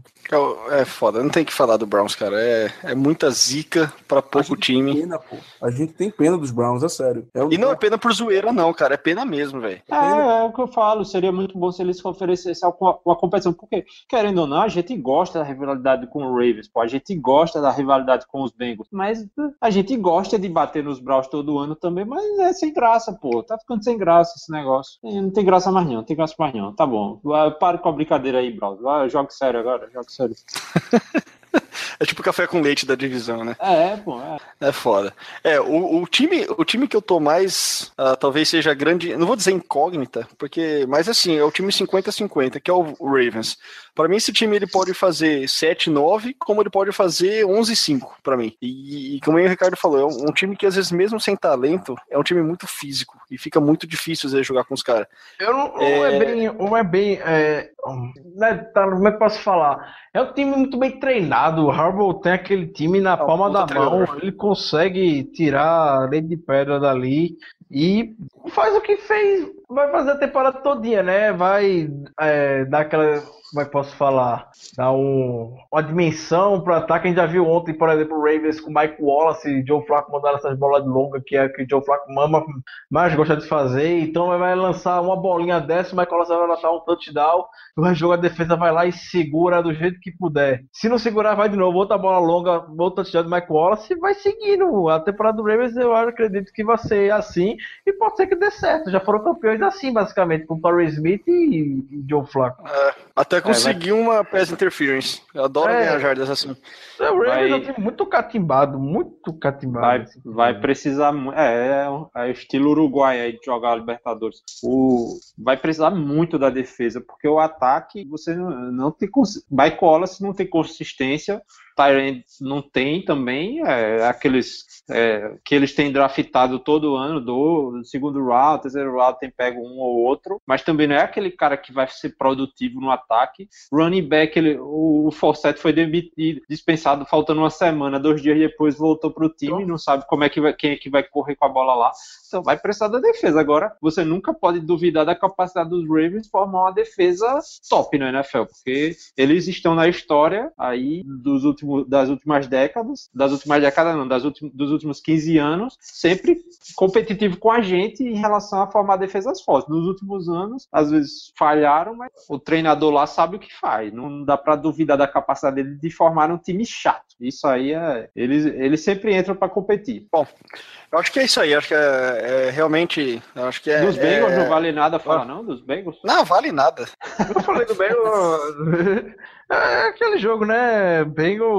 É, é foda, não tem que falar do Browns, cara. É, é muita zica pra A pouco gente time. Tem pena, pô. A gente tem pena dos Browns, é sério. É um- E não é pena por zoeira, não, cara. É pena mesmo, velho. É, é o que eu falo. Seria muito bom se eles oferecessem uma, uma competição. Porque, querendo ou não, a gente gosta da rivalidade com o Ravens, pô. A gente gosta da rivalidade com os Bengals. Mas a gente gosta de bater nos Browns todo ano também. Mas é sem graça, pô. Tá ficando sem graça esse negócio. É, Não tem graça mais não, não tem graça mais não. Tá bom. Vai, Pare com a brincadeira aí, Browns. Vai, Jogue sério agora, jogue sério. É tipo café com leite da divisão, né? É, pô. É. É foda. É, o, o time, o time que eu tô mais, ah, talvez seja grande, não vou dizer incógnita, porque, mas assim, é o time 50-50, que é o Ravens. Para mim, esse time ele pode fazer 7-9, como ele pode fazer 11-5, para mim. E, e como o Ricardo falou, é um, um time que às vezes, mesmo sem talento, é um time muito físico e fica muito difícil às vezes, jogar com os caras. Eu não, não é... É. bem. Não é bem. É, né, tá, como é que posso falar? É um time muito bem treinado. O Harbaugh tem aquele time na um palma da puta mão. treinador. Ele consegue tirar leite de pedra dali e faz o que fez. Vai fazer a temporada todinha, né? Vai é, dar aquela. Como é que posso falar? Dar um, uma dimensão pro ataque. A gente já viu ontem, por exemplo, o Ravens com o Mike Wallace e Joe Flacco mandaram essas bolas longas que é que o Joe Flacco mama, mais gosta de fazer. Então vai lançar uma bolinha dessa, o Mike Wallace vai lançar um touchdown. O jogo a defesa vai lá e segura do jeito que puder. Se não segurar, vai de novo. Outra bola longa, outro touchdown do Mike Wallace e vai seguindo. A temporada do Ravens eu acredito que vai ser assim e pode ser que dê certo. Já foram campeões assim, basicamente, com Torrey Smith e, e Joe Flacco. Até conseguir uma pass interference. Eu adoro É. ganhar jardas assim. O Ravens Vai- é um time muito catimbado, muito catimbado. Vai, assim. vai precisar. É, é, um- é estilo Uruguai aí de jogar a Libertadores. O, vai precisar muito da defesa, porque o ataque você não, não tem. cons- Vai cola se não tem consistência. Tyrant não tem também. É, aqueles é, que eles têm draftado todo ano, do segundo round, terceiro round, tem pego um ou outro. Mas também não é aquele cara que vai ser produtivo no ataque. Running back, ele, o, o Forsett foi demitido, dispensado faltando uma semana, dois dias depois voltou para o time, não sabe como é que vai, quem é que vai correr com a bola lá. Então vai precisar da defesa. Agora, você nunca pode duvidar da capacidade dos Ravens formar uma defesa top na NFL, porque eles estão na história aí dos últimos últimos, das últimas décadas, das últimas décadas não, das últimos, dos últimos 15 anos, sempre competitivo com a gente em relação a formar defesas fortes. Nos últimos anos, às vezes falharam, mas o treinador lá sabe o que faz. Não dá para duvidar da capacidade dele de formar um time chato. Isso aí é. Eles, eles sempre entram para competir. Bom, eu acho que é isso aí. Acho que é, é realmente. eu Acho que é. Dos Bengals é- não vale nada falar, não? Dos Bengals? Não, vale nada. Eu falei do Bengals. É aquele jogo, né? Bengals.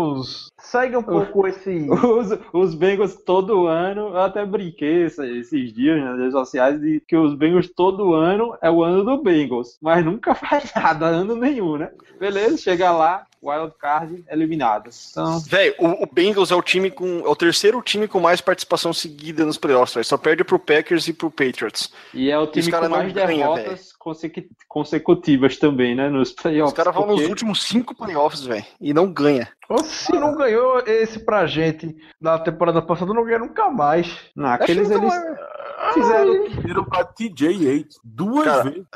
Segue um pouco esse. Os, os Bengals todo ano, eu até brinquei esse- esses dias nas redes sociais de que os Bengals todo ano é o ano do Bengals, mas nunca faz nada, ano nenhum, né? Beleza, chega lá, wild card eliminado. Então, Velho, o, o Bengals é o time com. É o terceiro time com mais participação seguida nos playoffs, velho. Só perde pro Packers e pro Patriots. e é o time com mais ganha, derrotas consecu- consecutivas também, né? Nos playoffs. Os caras vão nos porque- últimos cinco playoffs, velho. E não ganha. Ou se não ganhou esse pra gente na temporada passada, não ganha nunca mais. Não, aqueles eles fizeram. Perderam pra TJ Yates duas Cara, vezes.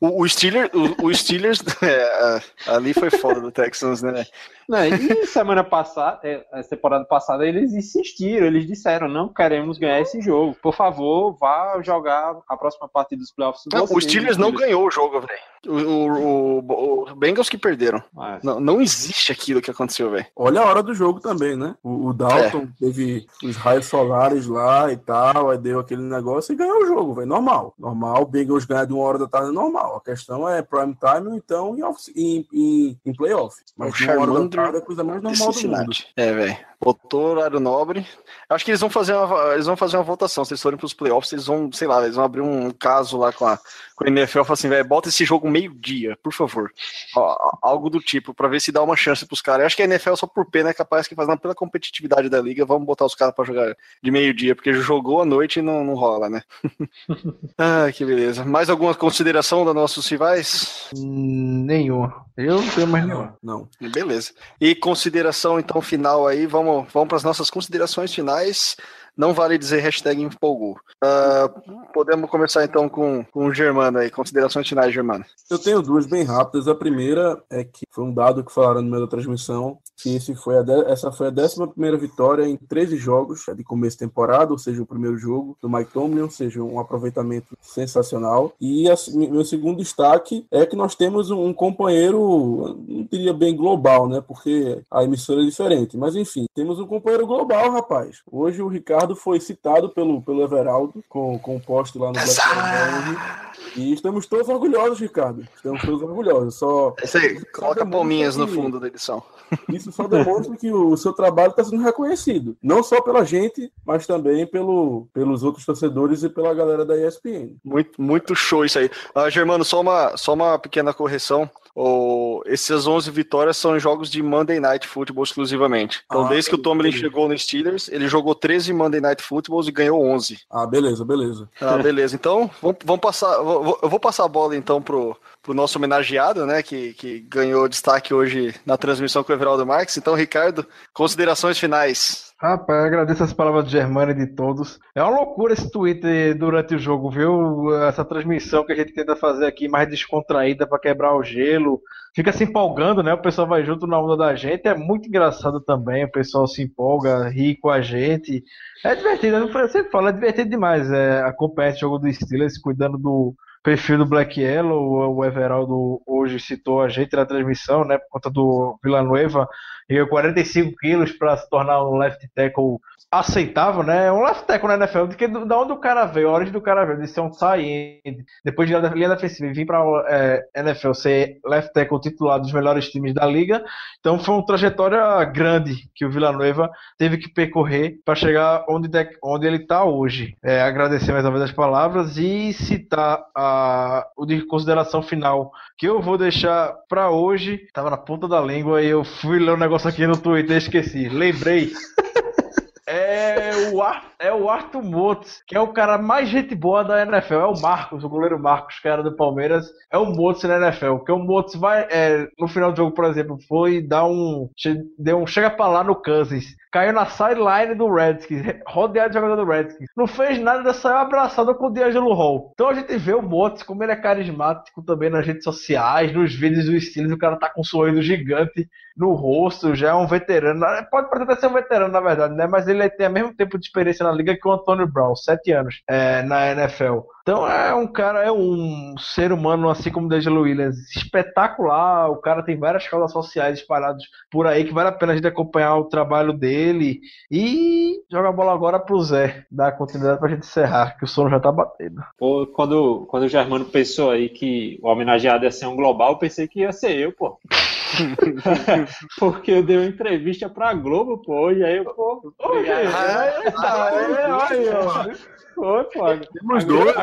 O, o Steelers, o, o Steelers é, ali foi foda do Texans, né? Não, e semana passada, é, a temporada passada, eles insistiram, eles disseram, não queremos ganhar esse jogo. Por favor, vá jogar a próxima partida dos playoffs. Não, você, o Steelers não ganhou o jogo, velho. O, o, o, Bengals que perderam. É. Não, não existe aquilo que aconteceu, velho. Olha a hora do jogo também, né? O, o Dalton teve os raios solares lá e tal, aí deu aquele negócio e ganhou o jogo, velho. Normal. Normal. O Bengals ganhar de uma hora da tarde é normal. A questão é prime time ou então em, off- em, em, em playoff. Mas O Charmander tarde é a coisa mais normal do mundo. É, velho. Botou horário nobre. Acho que eles vão fazer uma, eles vão fazer uma votação. Se eles forem pros playoffs, eles vão, sei lá, eles vão abrir um caso lá com a, com a NFL e falar assim, velho, bota esse jogo meio-dia, por favor. Ó, algo do tipo, pra ver se dá uma chance pros caras. Eu Acho que a NFL só por pena é capaz que fazendo pela competitividade da liga, vamos botar os caras pra jogar de meio-dia, porque jogou à noite e não, não rola, né? ah, que beleza. Mais alguma consideração dos nossos rivais? Hum, Nenhuma. Eu não tenho mais nenhuma. Não. Beleza. E consideração então final aí, vamos, vamos para as nossas considerações finais. Não vale dizer hashtag empolgou. Ah, podemos começar então com, com o Germano aí. Considerações finais, Germano. Eu tenho duas bem rápidas. A primeira é que foi um dado que falaram no meio da transmissão, que esse foi a de- essa foi a 11 primeira vitória em 13 jogos é de começo de temporada, ou seja, o primeiro jogo do Mike Tomlin, ou seja, um aproveitamento sensacional. E a- meu segundo destaque é que nós temos um companheiro, não diria bem global, né? Porque a emissora é diferente, mas enfim, temos um companheiro global, rapaz. Hoje o Ricardo foi citado pelo, pelo Everaldo com, com o post lá no Black Friday. E estamos todos orgulhosos, Ricardo. Estamos todos orgulhosos. Só É isso aí. Coloca palminhas no fundo da edição. Isso só demonstra que o seu trabalho está sendo reconhecido. Não só pela gente, mas também pelo, pelos outros torcedores e pela galera da ESPN. Muito, muito show isso aí. Ah, Germano, só uma, só uma pequena correção. O, essas 11 vitórias são em jogos de Monday Night Football exclusivamente. Então, Ah, desde que o Tomlin chegou no Steelers, ele jogou 13 Monday Night Footballs e ganhou 11. Ah, beleza, beleza. Ah, beleza. Então, vamos, vamos passar. Eu vou passar a bola então pro, pro nosso homenageado, né? Que, que ganhou destaque hoje na transmissão com o Everaldo Marques. Então, Ricardo, considerações finais. Rapaz, agradeço as palavras do Germano e de todos. É uma loucura esse Twitter durante o jogo, viu? Essa transmissão que a gente tenta fazer aqui mais descontraída para quebrar o gelo. Fica se empolgando, né? O pessoal vai junto na onda da gente. É muito engraçado também. O pessoal se empolga, ri com a gente. É divertido, eu sempre falo, é divertido demais. É, acompanhar esse jogo do Steelers, cuidando do perfil do Black Yellow. O Everaldo hoje citou a gente na transmissão, né? Por conta do Villanueva. Ganhou 45 quilos para se tornar um left tackle aceitável, né? Um left tackle na NFL, porque da onde o cara veio, a origem do cara veio, de ser um tight end, depois de linha defensiva e vir para é, NFL ser left tackle titular dos melhores times da liga. Então foi uma trajetória grande que o Villanueva teve que percorrer para chegar onde, de- onde ele está hoje. É, agradecer mais uma vez as palavras e citar a, o de consideração final que eu vou deixar para hoje. Tava na ponta da língua e eu fui ler um negócio aqui no Twitter esqueci. Lembrei. É o, Ar, é o Arthur Motes, que é o cara mais gente boa da NFL. É o Marcos, o goleiro Marcos, cara do Palmeiras. É o Motes na NFL. Porque o Motes vai, é, no final do jogo, por exemplo, foi dar um. Deu um chega pra lá no Kansas. Caiu na sideline do Redskins, rodeado de jogador do Redskins. Não fez nada, saiu abraçado com o D'Angelo Hall. Então a gente vê o Motes, como ele é carismático também nas redes sociais, nos vídeos do Steelers, o cara tá com um sorriso gigante no rosto, já é um veterano. Pode, pode até ser um veterano, na verdade, né? Mas ele tem o mesmo tempo de experiência na liga que o Antônio Brown, sete anos é, na NFL. Então é um cara, é um ser humano, assim como o D'Angelo Williams, espetacular. O cara tem várias causas sociais espalhadas por aí que vale a pena a gente acompanhar o trabalho dele. E joga a bola agora pro Zé, dar continuidade pra gente encerrar, que o sono já tá batendo. Pô, quando, quando o Germano pensou aí que o homenageado ia ser um global, eu pensei que ia ser eu, pô. Porque eu dei uma entrevista pra Globo, pô, e aí eu, pô, obrigado. Foi, pô. Temos dois. A,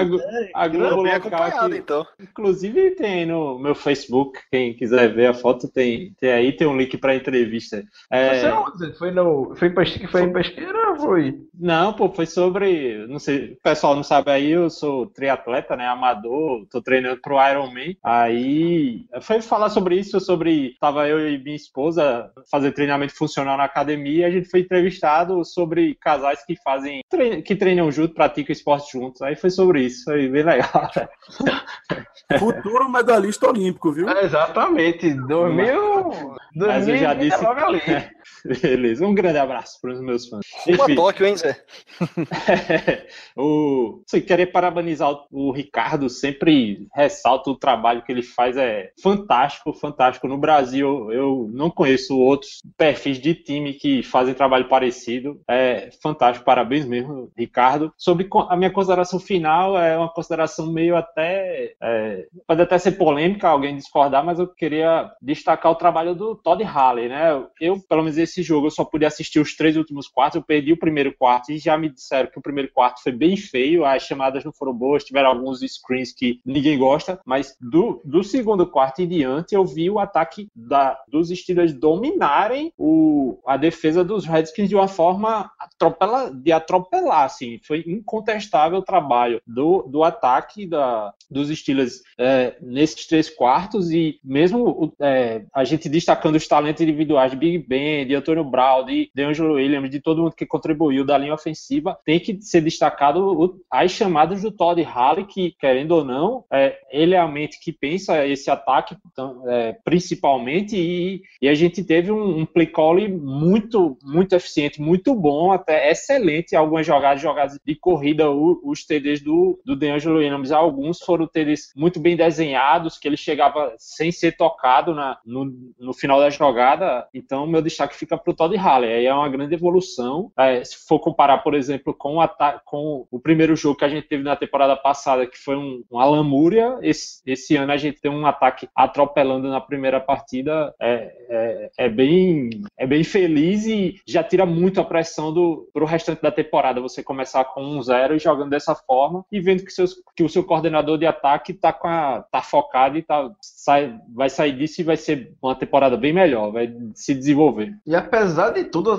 a Globo local aqui, então. inclusive tem no meu Facebook, quem quiser ver a foto, tem, tem aí, tem um link pra entrevista. É, Você onde? Foi, no, foi, em pesqueira, foi em pesqueira ou foi? Não, pô, foi sobre. Não sei, o pessoal não sabe aí, eu sou triatleta, né? Amador, tô treinando pro Ironman. Aí foi falar sobre isso, sobre. Tava eu e minha esposa fazer treinamento funcional na academia e a gente foi entrevistado sobre casais que fazem. que treinam junto, praticam esporte juntos. Aí foi sobre isso, foi bem legal. Futuro medalhista olímpico, viu? É, exatamente. 2000. Mas eu já 2000 disse. logo ali. Beleza, um grande abraço para os meus fãs. Uma. Tóquio, hein, Zé? o, assim, querer parabenizar o, Ricardo, sempre ressalto o trabalho que ele faz, é fantástico, fantástico. No Brasil, eu não conheço outros perfis de time que fazem trabalho parecido. É fantástico, parabéns mesmo, Ricardo. Sobre a minha consideração final, é uma consideração meio até. é, pode até ser polêmica alguém discordar, mas eu queria destacar o trabalho do Todd Haley, né? Eu, pelo menos esse jogo, eu só pude assistir os três últimos quartos, eu perdi o primeiro quarto e já me disseram que o primeiro quarto foi bem feio, as chamadas não foram boas, tiveram alguns screens que ninguém gosta, mas do, do segundo quarto em diante eu vi o ataque da, dos Steelers dominarem o, a defesa dos Redskins de uma forma atropela, de atropelar, assim, foi incontestável trabalho do, do ataque da, dos Steelers é, nesses três quartos e mesmo é, a gente destacando os talentos individuais de Big Ben, de Antônio Brown, de DeAngelo Williams, de todo mundo que contribuiu da linha ofensiva, tem que ser destacado o- as chamadas do Todd Haley, que, querendo ou não, é, ele é a mente que pensa esse ataque, então, é, principalmente, e, e a gente teve um, um play call muito, muito eficiente, muito bom, até excelente, algumas jogadas, jogadas de corrida, o- os TDs do, do DeAngelo Williams, alguns foram TDs muito bem desenhados, que ele chegava sem ser tocado na, no, no final da jogada, então meu destaque fica para o Todd Haley, aí é uma grande evolução, É, se for comparar, por exemplo, com o, ata- com o primeiro jogo que a gente teve na temporada passada, que foi um, uma lamúria, esse, esse ano a gente tem um ataque atropelando na primeira partida, é, é, é bem, é bem feliz e já tira muito a pressão do, pro restante da temporada, você começar com um zero e jogando dessa forma e vendo que, seus, que o seu coordenador de ataque tá, com a, tá focado e tá, sai, vai sair disso e vai ser uma temporada bem melhor, vai se desenvolver. E apesar de tudo,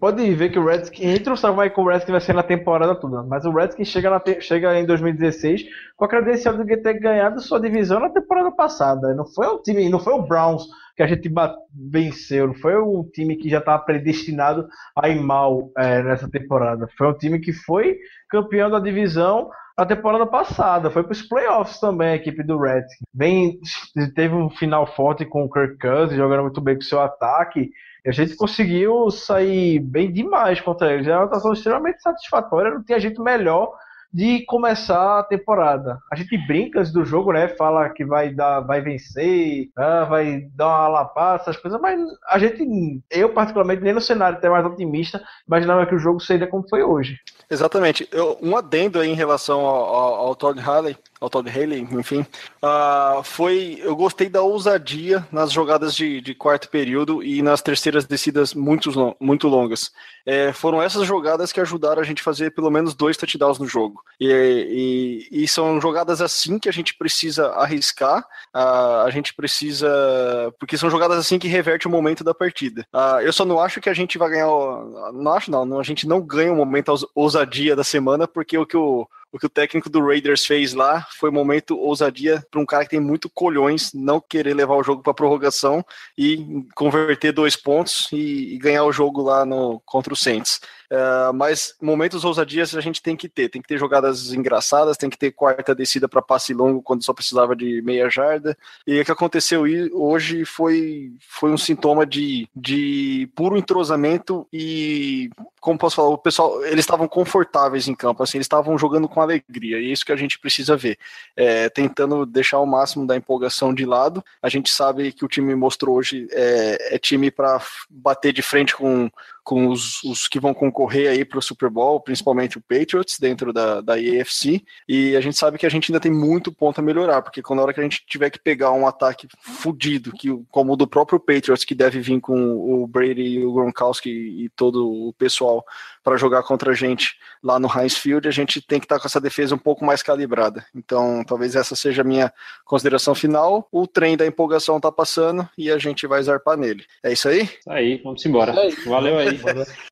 pode ver que o Redskins, a gente não sabe como é que o Redskins vai ser na temporada toda, mas o Redskins chega, na chega em 2016 com a credencial de ter ganhado sua divisão na temporada passada. Não foi o time, não foi o Browns que a gente venceu, não foi um time que já estava predestinado a ir mal é, nessa temporada. Foi um time que foi campeão da divisão na temporada passada, foi para os playoffs também a equipe do Redskins. Vem, teve um final forte com o Kirk Cousins, jogando muito bem com seu ataque. E a gente conseguiu sair bem demais contra eles. É uma atuação extremamente satisfatória. Não tinha jeito melhor de começar a temporada. A gente brinca do jogo, né? Fala que vai dar, vai vencer, ah, vai dar uma lapada, essas coisas, mas a gente, eu particularmente, nem no cenário até mais otimista, imaginava que o jogo seria como foi hoje. Exatamente. Eu- um adendo aí em relação ao, ao, ao Todd Haley, ao Todd Haley, enfim, ah, foi eu gostei da ousadia nas jogadas de, de quarto período e nas terceiras descidas muito, muito longas. É, foram essas jogadas que ajudaram a gente a fazer pelo menos dois touchdowns no jogo. E, e- e são jogadas assim que a gente precisa arriscar, ah, a gente precisa. Porque são jogadas assim que reverte o momento da partida. Ah, eu só não acho que a gente vai ganhar. o- Não acho, não, a gente não ganha o momento ousadia ousadia da semana, porque o que o, o que o técnico do Raiders fez lá foi um momento ousadia para um cara que tem muito colhões não querer levar o jogo para prorrogação e converter dois pontos e, e, ganhar o jogo lá no contra o Saints. Uh, mas momentos ousadias a gente tem que ter, tem que ter jogadas engraçadas, tem que ter quarta descida para passe longo quando só precisava de meia jarda. E o que aconteceu hoje foi, foi um sintoma de, de puro entrosamento e, como posso falar, o pessoal, eles estavam confortáveis em campo, assim, eles estavam jogando com alegria, e é isso que a gente precisa ver. É, tentando deixar o máximo da empolgação de lado. A gente sabe que o time mostrou hoje é, é time para bater de frente com com os, os que vão concorrer aí para o Super Bowl, principalmente o Patriots dentro da, da EFC, e a gente sabe que a gente ainda tem muito ponto a melhorar, porque quando a hora que a gente tiver que pegar um ataque fudido, que, como o do próprio Patriots, que deve vir com o Brady e o Gronkowski e todo o pessoal para jogar contra a gente lá no Heinz Field, a gente tem que estar tá com essa defesa um pouco mais calibrada. Então, talvez essa seja a minha consideração final. O trem da empolgação tá passando e a gente vai zarpar nele. É isso aí? Isso aí, vamos embora. Valeu aí.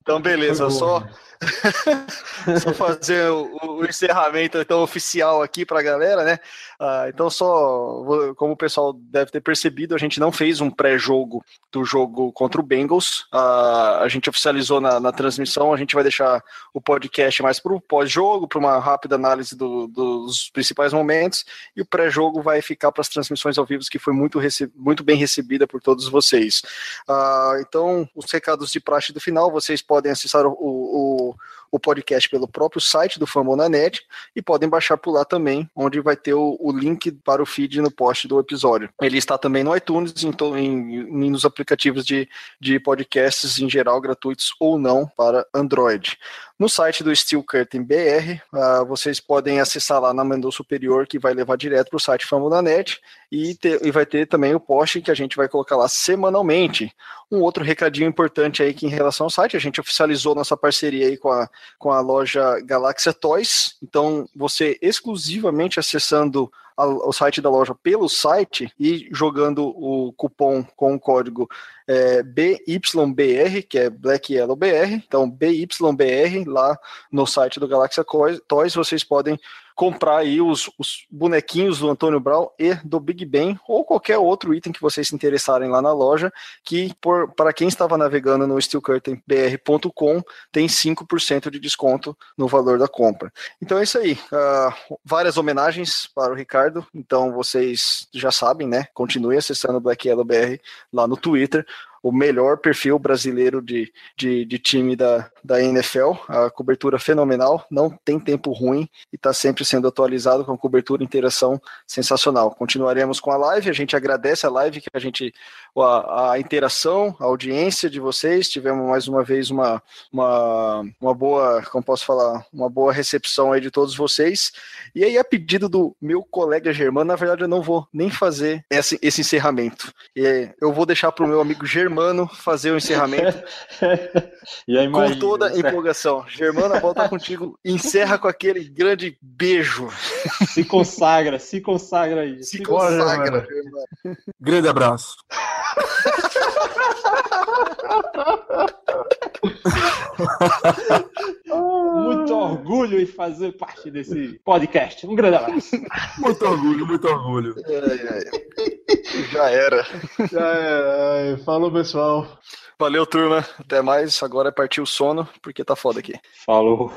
Então, beleza, só só fazer o, o, encerramento então oficial aqui para a galera, né? Ah, então só, como o pessoal deve ter percebido, a gente não fez um pré-jogo do jogo contra o Bengals. Ah, a gente oficializou na, na, transmissão. A gente vai deixar o podcast mais para o pós-jogo, para uma rápida análise do, dos principais momentos. E o pré-jogo vai ficar para as transmissões ao vivo, que foi muito, muito bem recebida por todos vocês. Ah, então, os recados de praxe do final, vocês podem acessar o, o or o, podcast pelo próprio site do Famonanet e podem baixar por lá também, onde vai ter o, o, link para o feed no post do episódio. Ele está também no iTunes, em, em, nos aplicativos de, de podcasts em geral, gratuitos ou não, para Android. No site do Steel Curtain BR, uh, vocês podem acessar lá na menu superior, que vai levar direto para o site Famonanet, e, e vai ter também o post que a gente vai colocar lá semanalmente. Um outro recadinho importante aí que em relação ao site, a gente oficializou nossa parceria aí com a, com a loja Galáxia Toys, então você exclusivamente acessando o site da loja pelo site e jogando o cupom com o código é, BYBR, que é Black Yellow BR, então BYBR lá no site do Galaxy Toys, vocês podem comprar aí os, os, bonequinhos do Antônio Brown e do Big Ben, ou qualquer outro item que vocês se interessarem lá na loja, que para quem estava navegando no steelcurtainbr.com tem 5% de desconto no valor da compra. Então é isso aí. Uh, várias homenagens para o Ricardo, então vocês já sabem, né? Continue acessando o Black Yellow BR lá no Twitter o melhor perfil brasileiro de, de, de, time da, da NFL, a cobertura fenomenal, não tem tempo ruim e está sempre sendo atualizado com cobertura e interação sensacional. Continuaremos com a live, a gente agradece a live, que a gente, a, a interação, a audiência de vocês, tivemos mais uma vez uma, uma, uma boa, como posso falar, uma boa recepção aí de todos vocês, e aí a pedido do meu colega Germano, na verdade eu não vou nem fazer esse, esse encerramento, eu vou deixar para o meu amigo Germano fazer o encerramento. com toda a empolgação. Germano, a bola tá contigo. Encerra com aquele grande beijo. Se consagra, se consagra aí. Se, se consagra. Grande abraço. Muito orgulho em fazer parte desse podcast. Um grande abraço. Muito orgulho, muito orgulho. Já era. Já era. Falou, pessoal. Valeu, turma. Até mais. Agora é partir o sono, porque tá foda aqui. Falou.